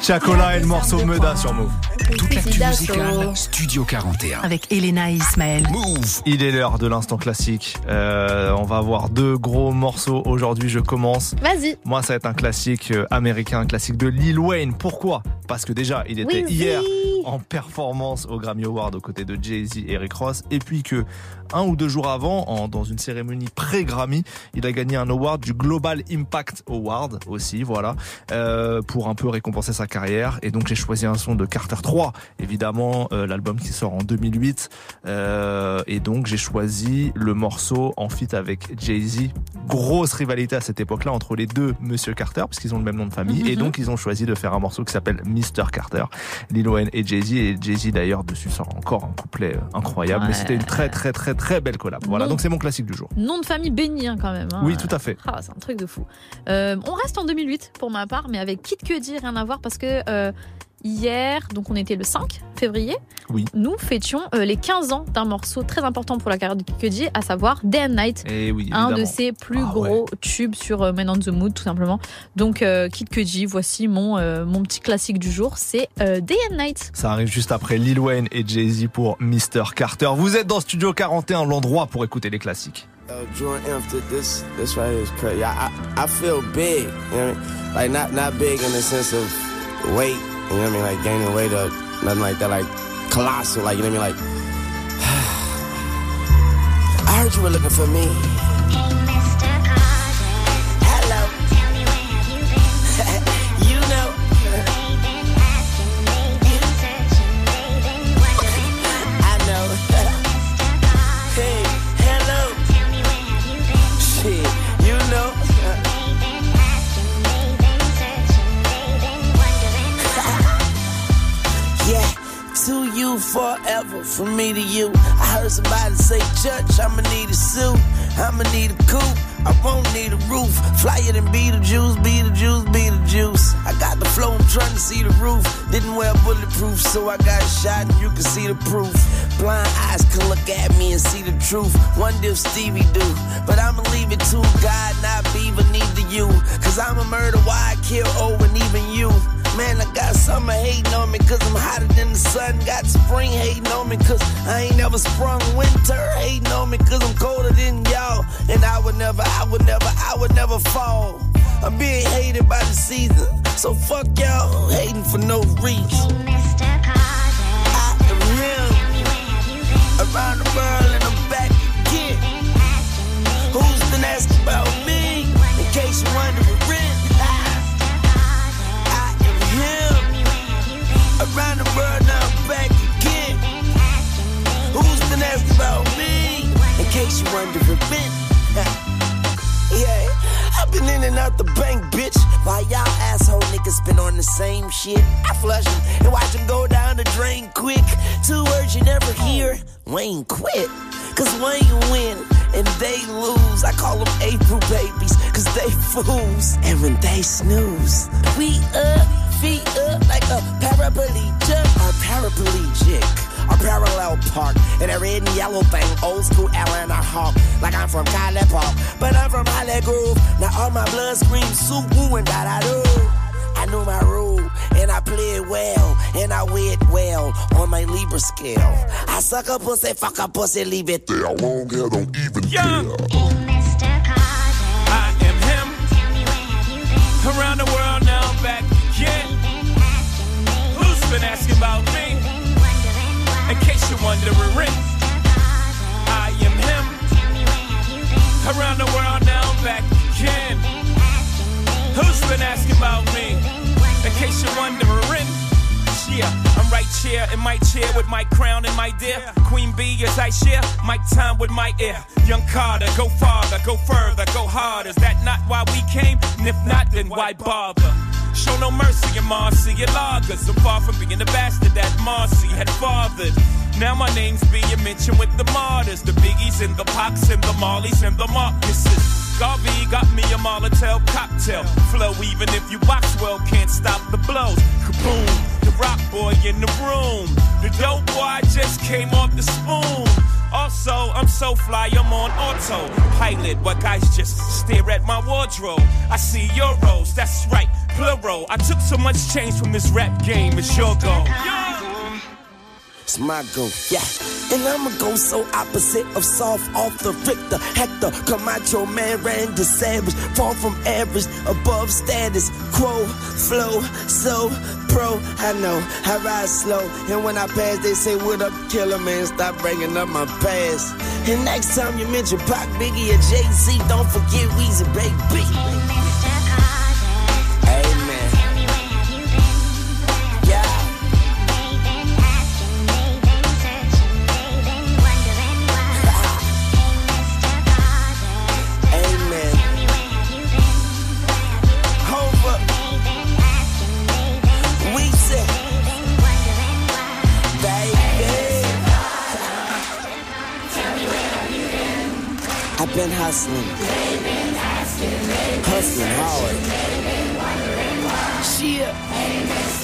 [SPEAKER 1] Chacola et le morceau Meda sur Move.
[SPEAKER 2] Toute l'actu musicale, Studio 41.
[SPEAKER 40] Avec Elena et Ismaël.
[SPEAKER 2] Move.
[SPEAKER 1] Il est l'heure de l'instant classique. Euh, on va avoir deux gros morceaux aujourd'hui. Je commence.
[SPEAKER 4] Vas-y.
[SPEAKER 1] Moi, ça va être un classique euh, américain, un classique de Lil Wayne. Pourquoi? Parce que déjà, il était
[SPEAKER 4] Weezy.
[SPEAKER 1] hier en performance au Grammy Award aux côtés de Jay-Z et Rick Ross. Et puis que un ou deux jours avant, en- dans une cérémonie pré-Grammy, il a gagné un award du Global Impact Award aussi, voilà, euh, pour un peu récompenser sa carrière. Et donc j'ai choisi un son de Carter 3, évidemment, euh, l'album qui sort en 2008. Euh, et donc j'ai choisi le morceau en feat avec Jay-Z. Grosse rivalité à cette époque-là entre les deux Monsieur Carter, puisqu'ils ont le même nom de famille.
[SPEAKER 4] Mhm.
[SPEAKER 1] Et donc ils ont choisi de faire un morceau qui s'appelle Mr. Carter. Lil Wayne et Jay-Z. Et Jay-Z d'ailleurs dessus sort encore un couplet euh, incroyable. Mais c'était une très très très très belle collab. Voilà, donc c'est mon classique du jour.
[SPEAKER 4] Nom de famille béni hein, quand même. hein.
[SPEAKER 1] Oui, tout à fait.
[SPEAKER 4] Ah, c'est un truc de fou. Euh, on reste en 2008 pour ma part, mais avec Kid Cudi, rien à voir parce que euh, hier, donc on était le 5 février,
[SPEAKER 1] Oui.
[SPEAKER 4] nous fêtions euh, les 15 ans d'un morceau très important pour la carrière de Kid Cudi, à savoir Day and Night.
[SPEAKER 1] Et oui,
[SPEAKER 4] Un de ses plus
[SPEAKER 1] Ah
[SPEAKER 4] gros tubes sur euh, Men on the Mood, tout simplement. Donc, euh, Kid Cudi, voici mon, euh, mon petit classique du jour, c'est euh, Day and Night.
[SPEAKER 1] Ça arrive juste après Lil Wayne et Jay-Z pour Mr. Carter. Vous êtes dans Studio 41, l'endroit pour écouter les classiques.
[SPEAKER 33] Uh, Jordan M, th- this this right here is crazy. I, I I feel big, you know what I mean? Like not not big in the sense of weight, you know what I mean? Like gaining weight up, nothing like that. Like colossal, like you know what I mean? Like I heard you were looking for me. You forever, from me to you. I heard somebody say, Church, I'ma need a suit, I'ma need a coupe. I won't need a roof. Flyer than Beetlejuice, Beetlejuice, Beetlejuice. I got the flow, I'm trying to see the roof. Didn't wear bulletproof, so I got shot and you can see the proof. Blind eyes can look at me and see the truth. Wonder if Stevie do. But I'ma leave it to God, not Beaver, neither you. Cause I'm a murder, why I kill O and even you. Man, I got summer hating on me cause I'm hotter than the sun. Got spring hating on me cause I ain't never sprung. Winter hating on me cause I'm colder than y'all. And I would never, I would never, I would never fall. I'm being hated by the season. So fuck y'all hating for no reason. Hey, Mr. Carter. I am him. around the world and I'm back again. Who's been asking about me? In case you're wondering, Around the world now I'm back again. Who's been asking about me? In case you're wondering, yeah. I've been in and out the bank, bitch. While y'all asshole niggas been on the same shit. I flush 'em and watch 'em go down the drain quick. Two words you never hear Wayne quit. Cause Wayne win and they lose. I call them April babies, cause they fools. And when they snooze, we up, feet up like a paraplegic or paraplegic. A parallel park in a red and yellow thing, old school Atlanta hawk. Like I'm from Cali Park, but I'm from Holly Grove. Now all my blood screams soup woo and da da do. I know my rule, and I play it well, and I wear it well on my Libra scale. I suck a pussy, fuck a pussy, leave it there. Long hair don't even
[SPEAKER 41] Young. I am him. Tell me where have you been? Around the world been asking about me? In case you're wondering, I am him. Around the world now I'm back again. Who's been asking about me? In case you're wondering. I'm right here in my chair with my crown and my dear Queen Bee as I share my time with my ear. Young Carter, go farther, go further, go harder. Is that not why we came? And if not, then why bother? Show no mercy in Marcy and lagers. I'm far from being the bastard that Marcy had fathered. Now my name's being mentioned with the martyrs, the biggies and the pox and the mollies and the Marcuses. Garvey got me a Molotov cocktail flow. Even if you box well, can't stop the blows. Kaboom, the rock boy in the room. The dope boy just came off the spoon. Also, I'm so fly, I'm on auto pilot. What guys just stare at my wardrobe? I see euros, that's right, plural. I took so much change from this rap game, it's your goal.
[SPEAKER 33] My go, yeah. And I'ma go so opposite of soft off the Richter. Hector, Camacho, man, Randy Savage. Far from average, above status. Quo, flow, so pro. I know, I ride slow. And when I pass, they say, What up, killer man? Stop bringing up my past. And next time you mention Pac, Biggie, or Jay Z, don't forget Weezy, baby. Hustling. Hustling hard. Shit.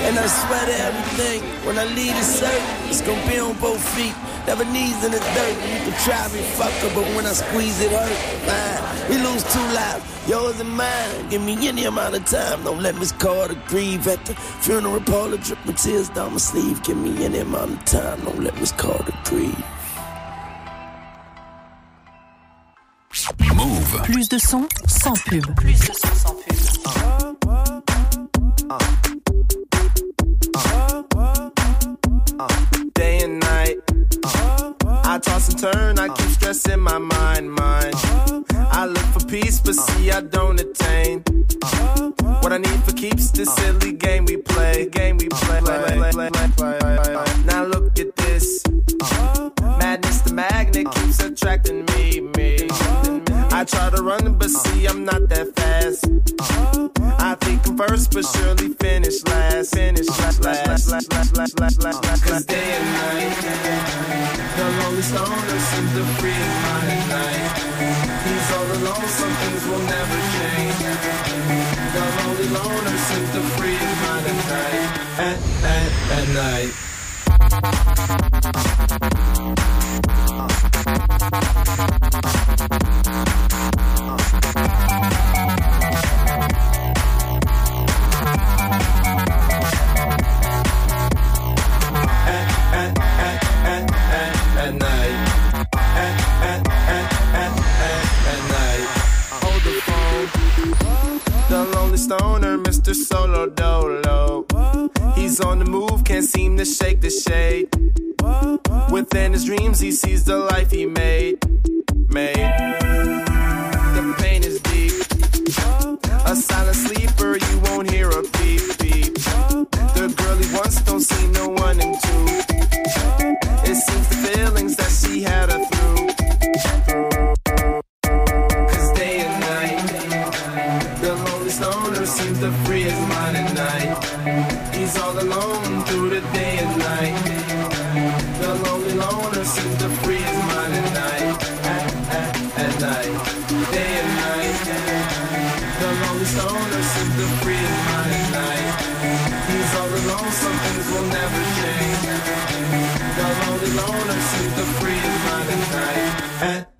[SPEAKER 33] And I swear to everything. When I leave the circle, it's gonna be on both feet. Never knees in the dirt. You can try me, fucker, but when I squeeze it hurt. Fine. We lose two lives, yours and mine. Give me any amount of time. Don't let Miss Carter grieve at the funeral parlor. Drip my tears down my sleeve. Give me any amount of time. Don't let Miss Carter grieve.
[SPEAKER 3] Plus de son, sans pub. Plus de son, sans pub.
[SPEAKER 42] day and night. I toss and turn, I keep stressing my mind, mind. I look for peace, but see I don't attain. Try to run, but uh. see I'm not that fast. Uh. I think I'm first, but uh. surely finish last. Finish last, last, last, last, last, last, last, last. Cause day and night, the lonely stoner seems to free his mind Solo Dolo. He's on the move, can't seem to shake the shade. Within his dreams, he sees the life he made. Made. The pain is deep. A silent sleeper,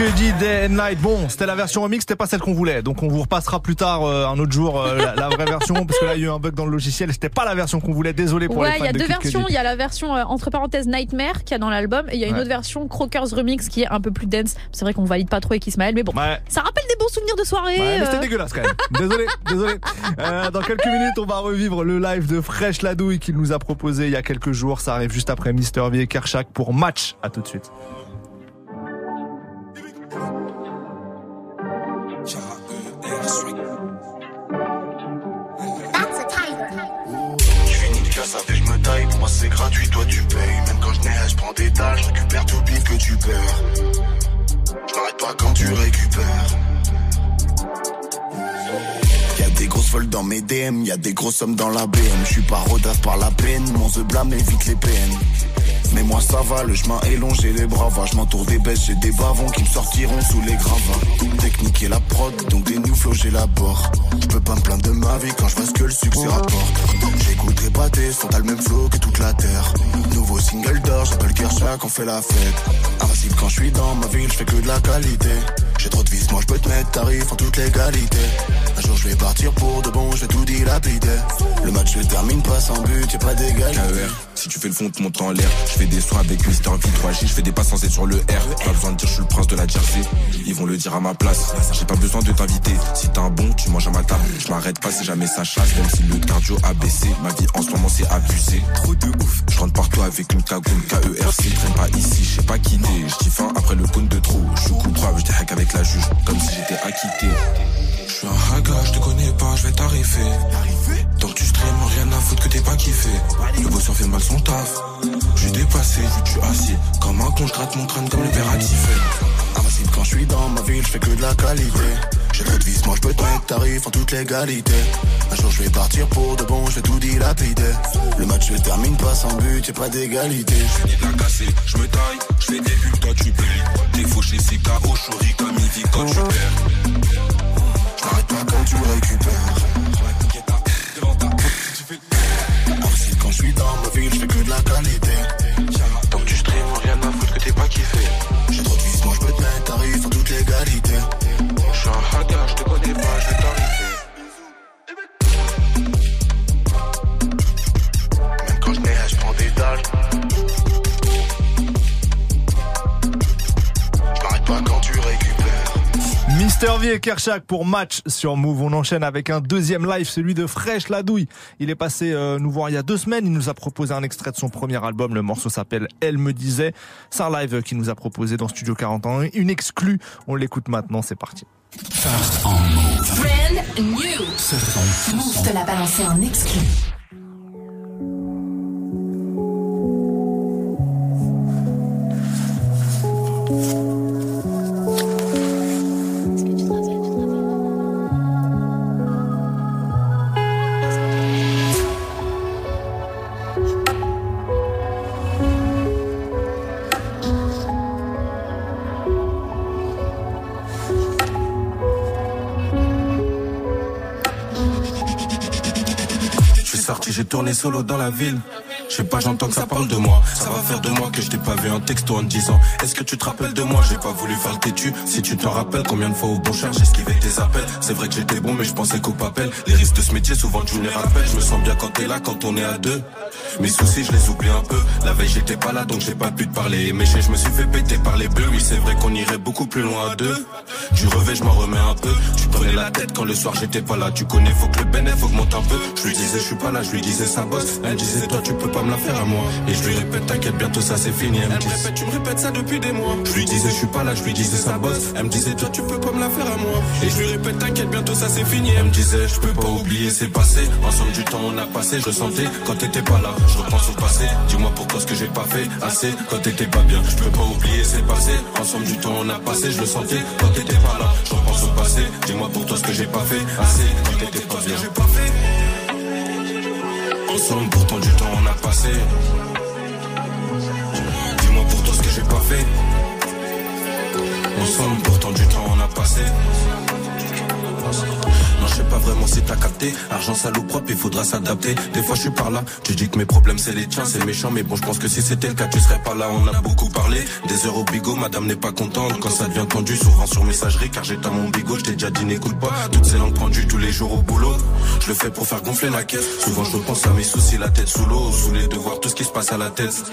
[SPEAKER 1] Cudi Day and Night. Bon, c'était la version remix, c'était pas celle qu'on voulait. Donc on vous repassera plus tard euh, un autre jour euh, la, la vraie version parce que là il y a eu un bug dans le logiciel. C'était pas la version qu'on voulait. Désolé pour
[SPEAKER 4] Ouais,
[SPEAKER 1] les
[SPEAKER 4] il y a
[SPEAKER 1] de
[SPEAKER 4] deux
[SPEAKER 1] Kid
[SPEAKER 4] versions. Il y a la version euh, entre parenthèses Nightmare qui y a dans l'album et il y a une
[SPEAKER 1] Ouais.
[SPEAKER 4] autre version Crockers Remix qui est un peu plus dance. C'est vrai qu'on valide pas trop avec Ismaël, mais bon, ça rappelle des bons souvenirs de soirée.
[SPEAKER 1] Ouais, mais c'était dégueulasse quand même. Désolé, désolé. Dans quelques minutes, on va revivre le live de Fresh Ladouille qu'il nous a proposé il y a quelques jours. Ça arrive juste après Mister V et Kershak pour match. À tout de suite.
[SPEAKER 21] Moi c'est gratuit, toi tu payes. Même quand je n'ai je prends des dalles, je récupère tout le que tu perds. Je m'arrête pas quand tu récupères. Y'a des grosses folles dans mes DM, y'a des grosses sommes dans la BM. Je suis pas rodasse par la peine, mon the blâme évite les peines. Mais moi ça va, le chemin est long, j'ai les bras va. Je m'entoure des bêtes, j'ai des bavons qui me sortiront sous les gravats. Technique et la prod, donc des new flows j'ai la bord. Je peux pas me plaindre de ma vie quand je vois ce que le succès rapporte. J'écouterai pas tes sons, t'as le même flow que toute la terre. Nouveau single d'or, j'appelle Kershak, on fait la fête. Invincible quand je suis dans ma ville, je fais que de la qualité. J'ai trop de vis, moi je peux te mettre tarif en toute légalité. Un jour je vais partir pour de bon, je vais tout dilapider. Le match se termine pas sans but, y'a pas d'égalité.
[SPEAKER 14] KER, si tu fais le fond, tu montes en l'air. Fais des soins avec Mister V, 3G, je fais des pas sans être sur le R. Pas besoin de dire je suis le prince de la Jersey. Ils vont le dire à ma place. J'ai pas besoin de t'inviter. Si t'as un bon, tu manges à ma table. Je m'arrête pas si jamais ça chasse, même si le cardio a baissé. Ma vie en ce moment c'est abusé. Trop de ouf. Je rentre partout avec une cagoule KERC. Traîne pas ici, je sais pas quitter. Je dis fin après le compte de trop. Je suis coupable, je hack avec la juge. Comme si j'étais acquitté. Je suis un haga, je te connais pas, je vais t'arriver. Tant que tu stream, rien à foutre que t'es pas kiffé. Le bosseur fait mal son taf. Je suis dépassé, que tu assis. Comme un con, je gratte mon crâne comme le père à
[SPEAKER 21] Invincible quand je suis dans ma ville, je fais que de la qualité. J'ai trop de vis, moi je peux mettre tarif en toute légalité. Un jour je vais partir pour de bon, je vais tout dilapider. Le match se termine pas sans but, y'a pas d'égalité.
[SPEAKER 14] Fini de la casser, je me taille, je fais des bulles, toi tu payes. T'es fauché, c'est KO, chori, comme quand tu perds.
[SPEAKER 21] Je m'arrête pas quand tu récupères. Invincible quand je suis dans ma ville, je fais que de la qualité.
[SPEAKER 1] V et Kershak pour match sur Move. On enchaîne avec un deuxième live, celui de Fresh Ladouille. Il est passé euh, nous voir il y a deux semaines. Il nous a proposé un extrait de son premier album. Le morceau s'appelle Elle me disait. C'est un live qu'il nous a proposé dans Studio 41. Une exclue. On l'écoute maintenant. C'est parti.
[SPEAKER 2] First on Move.
[SPEAKER 3] Brand new.
[SPEAKER 2] Ce son,
[SPEAKER 3] Move te l'a balancé en exclu.
[SPEAKER 14] Tourné solo dans la ville. Je sais pas, j'entends que ça parle de moi. Ça va faire de moi que je t'ai pas vu un texto en te disant Est-ce que tu te rappelles de moi? J'ai pas voulu faire le têtu. Si tu t'en rappelles, combien de fois au bon cher j'ai tes appels. C'est vrai que j'étais bon, mais je pensais qu'au papel. Les risques de ce métier, souvent tu me les rappelles. Je me sens bien quand t'es là, quand on est à deux. Mes soucis, je les oublie un peu. La veille, j'étais pas là, donc j'ai pas pu te parler. Méché, je me suis fait péter par les bleus. Oui, c'est vrai qu'on irait beaucoup plus loin à deux. Du revêt, je m'en remets un peu. Tu prenais la tête quand le soir j'étais pas là. Tu connais, faut que le bénéfice augmente un peu. Je lui disais, je suis pas là, je lui disais, ça bosse. Elle disait, toi, tu peux pas me la faire à moi. Et je lui répète, t'inquiète, bientôt ça c'est fini. Elle me répète, tu me répètes ça depuis des mois. Je lui disais, je suis pas là, je lui disais, ça bosse. Elle me disait, toi, tu peux pas me la faire à moi. Et je lui répète, t'inquiète, bientôt ça c'est fini. Elle me disait, je peux pas oublier, c'est passé. Ensemble du temps, on a passé, je sentais quand t'étais pas là. Je repense au passé, dis-moi pourquoi ce que j'ai pas fait assez quand t'étais pas bien. Je peux pas oublier, c'est passé. Ensemble du temps, on a passé, je le sentais quand t'étais pas là. Je repense au passé, dis-moi pour toi ce que j'ai pas fait assez quand t'étais pas bien. Ensemble, pourtant du temps, on a passé. Dis-moi pour toi ce que j'ai pas fait. Ensemble, pourtant du temps, on a passé. Non, je sais pas vraiment si t'as capté. Argent sale propre, il faudra s'adapter. Des fois, je suis par là. Tu dis que mes problèmes, c'est les tiens, c'est méchant. Mais bon, je pense que si c'était le cas, tu serais pas là. On a beaucoup parlé. Des heures au bigot, madame n'est pas contente. Quand ça devient tendu, souvent sur messagerie, car dans mon bigot. Je t'ai déjà dit, n'écoute pas. Toutes ces langues pendues tous les jours au boulot. Je le fais pour faire gonfler la caisse. Souvent, je repense à mes soucis, la tête sous l'eau. Sous de voir tout ce qui se passe à la tête.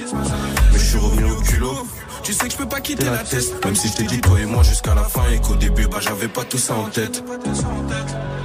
[SPEAKER 14] Mais je suis revenu au culot. Tu sais que je peux pas quitter la tête. Même si je t'ai dit, toi et moi, jusqu'à la fin. Et qu'au début, bah, j'avais pas tout ça en tête. tête.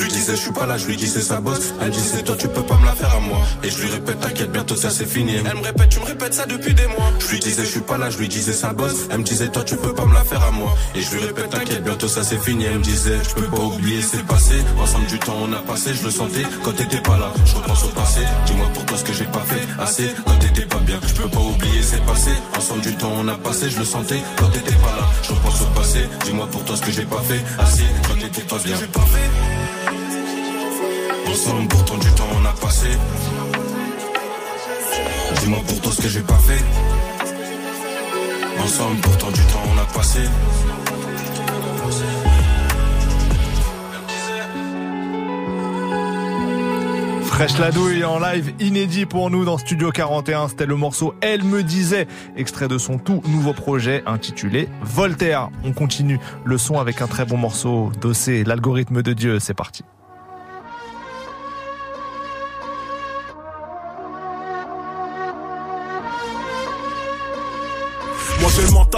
[SPEAKER 14] Je lui disais, je suis pas là, je lui disais, ça bosse. Elle disait, toi, tu peux pas me la faire à moi. Et je lui répète, t'inquiète, bientôt ça c'est fini. Elle me répète, tu me répètes ça depuis des mois. Je lui disais, je suis pas là, je lui disais, ça bosse. Elle me disait, toi, tu peux pas me la faire à moi. Et je lui répète, t'inquiète, bientôt ça c'est fini. Elle me disait, je peux pas oublier, c'est passé. Ensemble du temps, on a passé, je le sentais quand t'étais pas là. Je repense au passé, dis-moi pour toi ce que j'ai pas fait assez quand t'étais pas bien. Je peux pas oublier, c'est passé. Ensemble du temps, on a passé, je le sentais quand t'étais pas là. Je repense au passé, dis-moi pour toi ce que j'ai pas fait assez quand t'étais pas bien. Ensemble, pourtant du temps on a passé. Dis-moi pour toi ce que j'ai pas fait. Ensemble, pourtant du temps on a passé.
[SPEAKER 1] Fraîche la douille en live inédit pour nous dans Studio 41. C'était le morceau Elle me disait, extrait de son tout nouveau projet intitulé Voltaire. On continue le son avec un très bon morceau d'Ossé, l'algorithme de Dieu. C'est parti.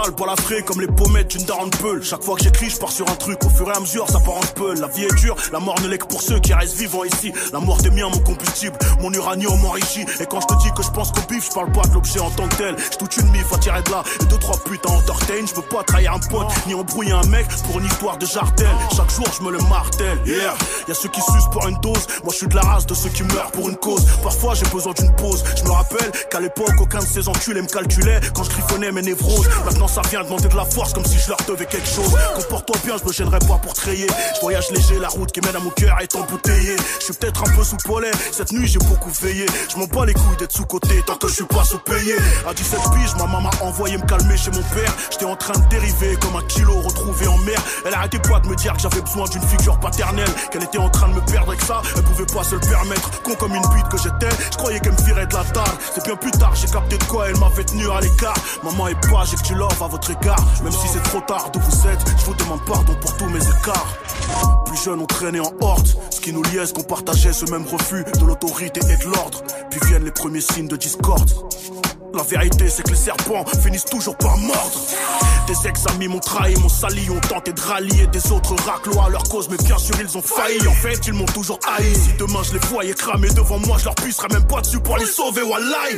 [SPEAKER 34] J'ai le mental pour la fraie comme les pommettes d'une daronne peule. Chaque fois que j'écris, je pars sur un truc. Au fur et à mesure, ça part en peul. La vie est dure, la mort ne l'est que pour ceux qui restent vivants ici. La mort des miens, mon combustible, mon uranium enrichi. Et quand je te dis que je pense qu'au bif, je parle pas de l'objet en tant que tel. Je toute une mif à tirer de là. Et deux, trois putes à entertain. Je peux pas trahir un pote, ni embrouiller un mec pour une histoire de jartel. Chaque jour, je me le martèle. Yeah, y a ceux qui sucent pour une dose. Moi, je suis de la race de ceux qui meurent pour une cause. Parfois, j'ai besoin d'une pause. Je me rappelle qu'à l'époque, aucun de ces enculés me calculait quand je griffonnais mes névroses. Maintenant, ça vient demander de la force comme si je leur devais quelque chose. Comporte-toi bien, je me gênerai pas pour trayer. Je voyage léger, la route qui mène à mon cœur est embouteillée. Je suis peut-être un peu sous pollen. Cette nuit, j'ai beaucoup veillé. Je m'en bats les couilles d'être sous-côté tant que je suis pas sous-payé. À 17 piges, ma maman m'a envoyé me calmer chez mon père. J'étais en train de dériver comme un kilo retrouvé en mer. Elle arrêtait pas de me dire que j'avais besoin d'une figure paternelle. Qu'elle était en train de me perdre que ça, elle pouvait pas se le permettre. Con comme une bite que j'étais, je croyais qu'elle me virait de la table. C'est bien plus tard, j'ai capté de quoi elle m'avait tenu à l'écart. Maman est pas, j'ai que tu love à votre égard. Même si c'est trop tard d'où vous êtes, je vous demande pardon pour tous mes écarts. Plus jeunes, on traînait en horde. Ce qui nous liait, qu'on partageait ce même refus de l'autorité et de l'ordre. Puis viennent les premiers signes de discorde. La vérité, c'est que les serpents finissent toujours par mordre. Des ex-amis m'ont trahi, m'ont sali, ont tenté de rallier des autres raclois à leur cause, mais bien sûr ils ont failli. En fait, ils m'ont toujours haï. Si demain je les voyais cramer devant moi, je leur pisserais même pas dessus pour les sauver, wallahi.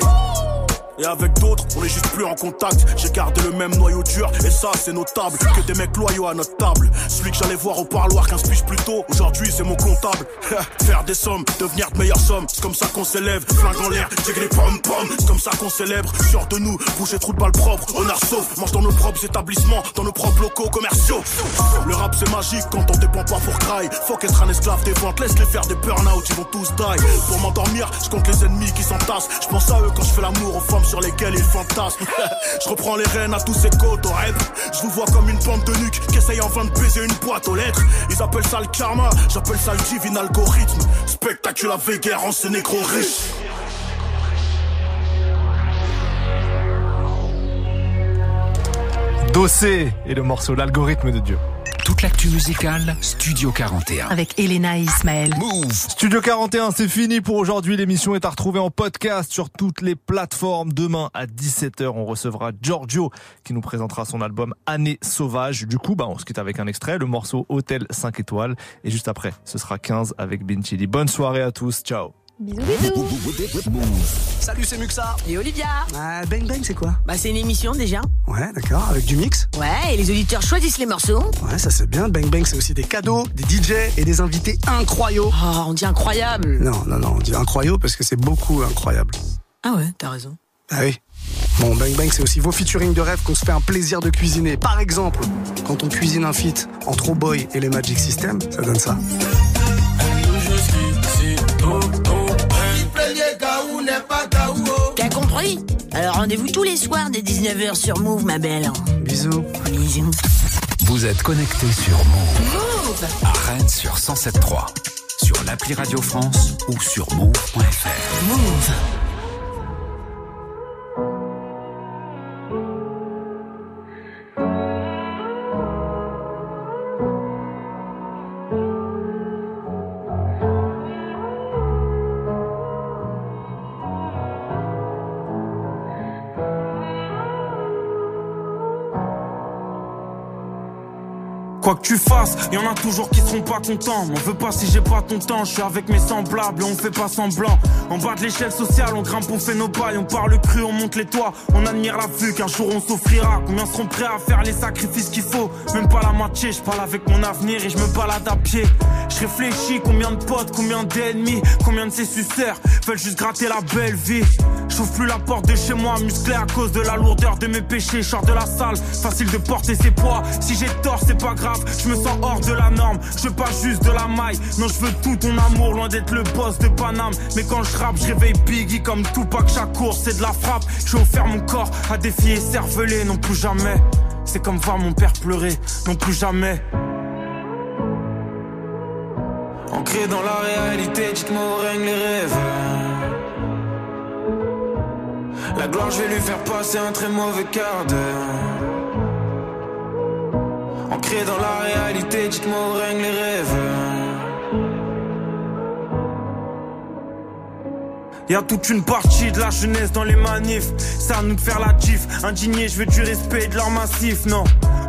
[SPEAKER 34] Et avec d'autres, on est juste plus en contact. J'ai gardé le même noyau dur, et ça c'est notable. Que des mecs loyaux à notre table. Celui que j'allais voir au parloir 15 piges plus tôt, aujourd'hui c'est mon comptable. Faire des sommes, devenir de meilleures sommes, c'est comme ça qu'on s'élève. Flingue en l'air, j'ai les pom pom, c'est comme ça qu'on célèbre. Sûr de nous, bouger trou de balle propre, honneur sauf. Mange dans nos propres établissements, dans nos propres locaux commerciaux. Le rap c'est magique quand on dépend pas pour cry. Faut qu'être un esclave des ventes, laisse-les faire des burn-out, ils vont tous die. Pour m'endormir, je compte les ennemis qui s'entassent. Je pense à eux quand je fais l'amour aux femmes sur lesquels ils fantasment. je reprends les rênes à tous ces côtes au rêve. Je vous vois comme une bande de nuque qui essaye enfin de baiser une boîte aux lettres. Ils appellent ça le karma, j'appelle ça le divin algorithme. Spectaculaire guerre en ces négro riches.
[SPEAKER 1] Dossé et le morceau L'algorithme de Dieu.
[SPEAKER 2] Toute l'actu musicale, Studio 41.
[SPEAKER 40] Avec Elena et Ismaël.
[SPEAKER 1] Studio 41, c'est fini pour aujourd'hui. L'émission est à retrouver en podcast sur toutes les plateformes. Demain à 17h, on recevra Giorgio qui nous présentera son album Année sauvage. Du coup, bah, on se quitte avec un extrait, le morceau Hôtel 5 étoiles. Et juste après, ce sera 15 avec Ben Chili. Bonne soirée à tous. Ciao.
[SPEAKER 4] Bisous, bisous.
[SPEAKER 43] Salut, c'est Muxa.
[SPEAKER 44] Et Olivia
[SPEAKER 43] Ah, Bang Bang, c'est quoi
[SPEAKER 44] Bah c'est une émission déjà.
[SPEAKER 43] Ouais, d'accord, avec du mix.
[SPEAKER 44] Ouais, et les auditeurs choisissent les morceaux.
[SPEAKER 43] Ouais, ça c'est bien. Bang Bang, c'est aussi des cadeaux, des DJ et des invités incroyables.
[SPEAKER 44] Oh, on dit incroyable.
[SPEAKER 43] Non, non, non, on dit incroyable parce que c'est beaucoup incroyable.
[SPEAKER 44] Ah ouais, t'as raison.
[SPEAKER 43] Ah oui. Bon, Bang Bang, c'est aussi vos featuring de rêve qu'on se fait un plaisir de cuisiner. Par exemple, quand on cuisine un feat entre Oh Boy et les Magic System, ça donne ça.
[SPEAKER 44] Alors rendez-vous tous les soirs dès 19h sur Move, ma belle.
[SPEAKER 43] Bisous.
[SPEAKER 44] Bisous.
[SPEAKER 2] Vous êtes connectés sur Move. À Rennes sur 107.3. Sur l'appli Radio France ou sur move.fr.
[SPEAKER 44] Move.
[SPEAKER 30] Quoi que tu fasses, y en a toujours qui seront pas contents. M'en veux pas si j'ai pas ton temps, je suis avec mes semblables on fait pas semblant. En bas de l'échelle sociale, on grimpe, on fait nos bails, on parle cru, on monte les toits, on admire la vue qu'un jour on s'offrira. Combien seront prêts à faire les sacrifices qu'il faut? Même pas la moitié, je parle avec mon avenir et je me balade à pied. Je réfléchis combien de potes, combien d'ennemis, combien de ces suceurs veulent juste gratter la belle vie. J'ouvre plus la porte de chez moi, musclé à cause de la lourdeur de mes péchés. Je de la salle, facile de porter ses poids. Si j'ai tort, c'est pas grave, je me sens hors de la norme. Je veux pas juste de la maille, non, je veux tout ton amour, loin d'être le boss de Paname. Mais quand je rappe, je réveille Biggie comme Tupac. Chaque course, c'est de la frappe. J'ai offert mon corps à des filles cervelées, non plus jamais. C'est comme voir mon père pleurer, non plus jamais. Ancré dans la réalité, dites-moi où règnent les rêves. La gloire, je vais lui faire passer un très mauvais quart d'heure. Ancré dans la réalité, dites-moi où règnent les rêves. Y'a toute une partie de la jeunesse dans les manifs. À nous faire la gif. Indigné, je veux du respect et de leur massif, non.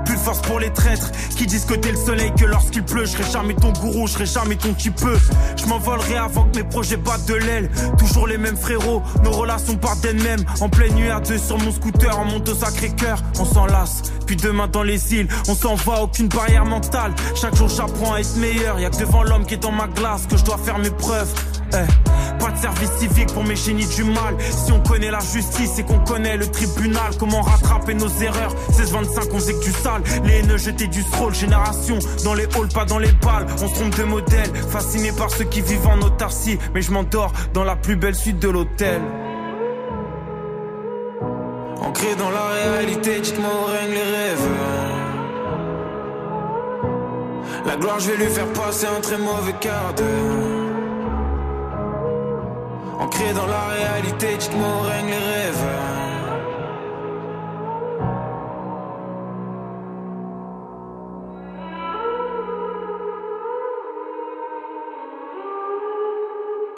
[SPEAKER 30] Plus de force pour les traîtres qui disent que t'es le soleil, que lorsqu'il pleut, je serai jamais ton gourou, je jamais ton qui peut. Je m'envolerai avant que mes projets battent de l'aile. Toujours les mêmes frérots, nos relations partent d'elles-mêmes. En pleine nuit à deux sur mon scooter, on monte au sacré cœur, on s'enlace. Puis demain dans les îles, on s'en va, aucune barrière mentale. Chaque jour j'apprends à être meilleur. Y'a que devant l'homme qui est dans ma glace que je dois faire mes preuves. Eh, pas de service civique pour mes génies du mal. Si on connaît la justice et qu'on connaît le tribunal, comment rattraper nos erreurs? 16-25, on faisait que du sale. Les haineux jetaient du stroll, génération dans les halls, pas dans les balles. On se trompe de modèle, fasciné par ceux qui vivent en autarcie. Mais je m'endors dans la plus belle suite de l'hôtel. Ancré dans la réalité, dites-moi où règnent les rêves. La gloire, je vais lui faire passer un très mauvais quart d'heure. Ancré dans la réalité, tu te les rêves.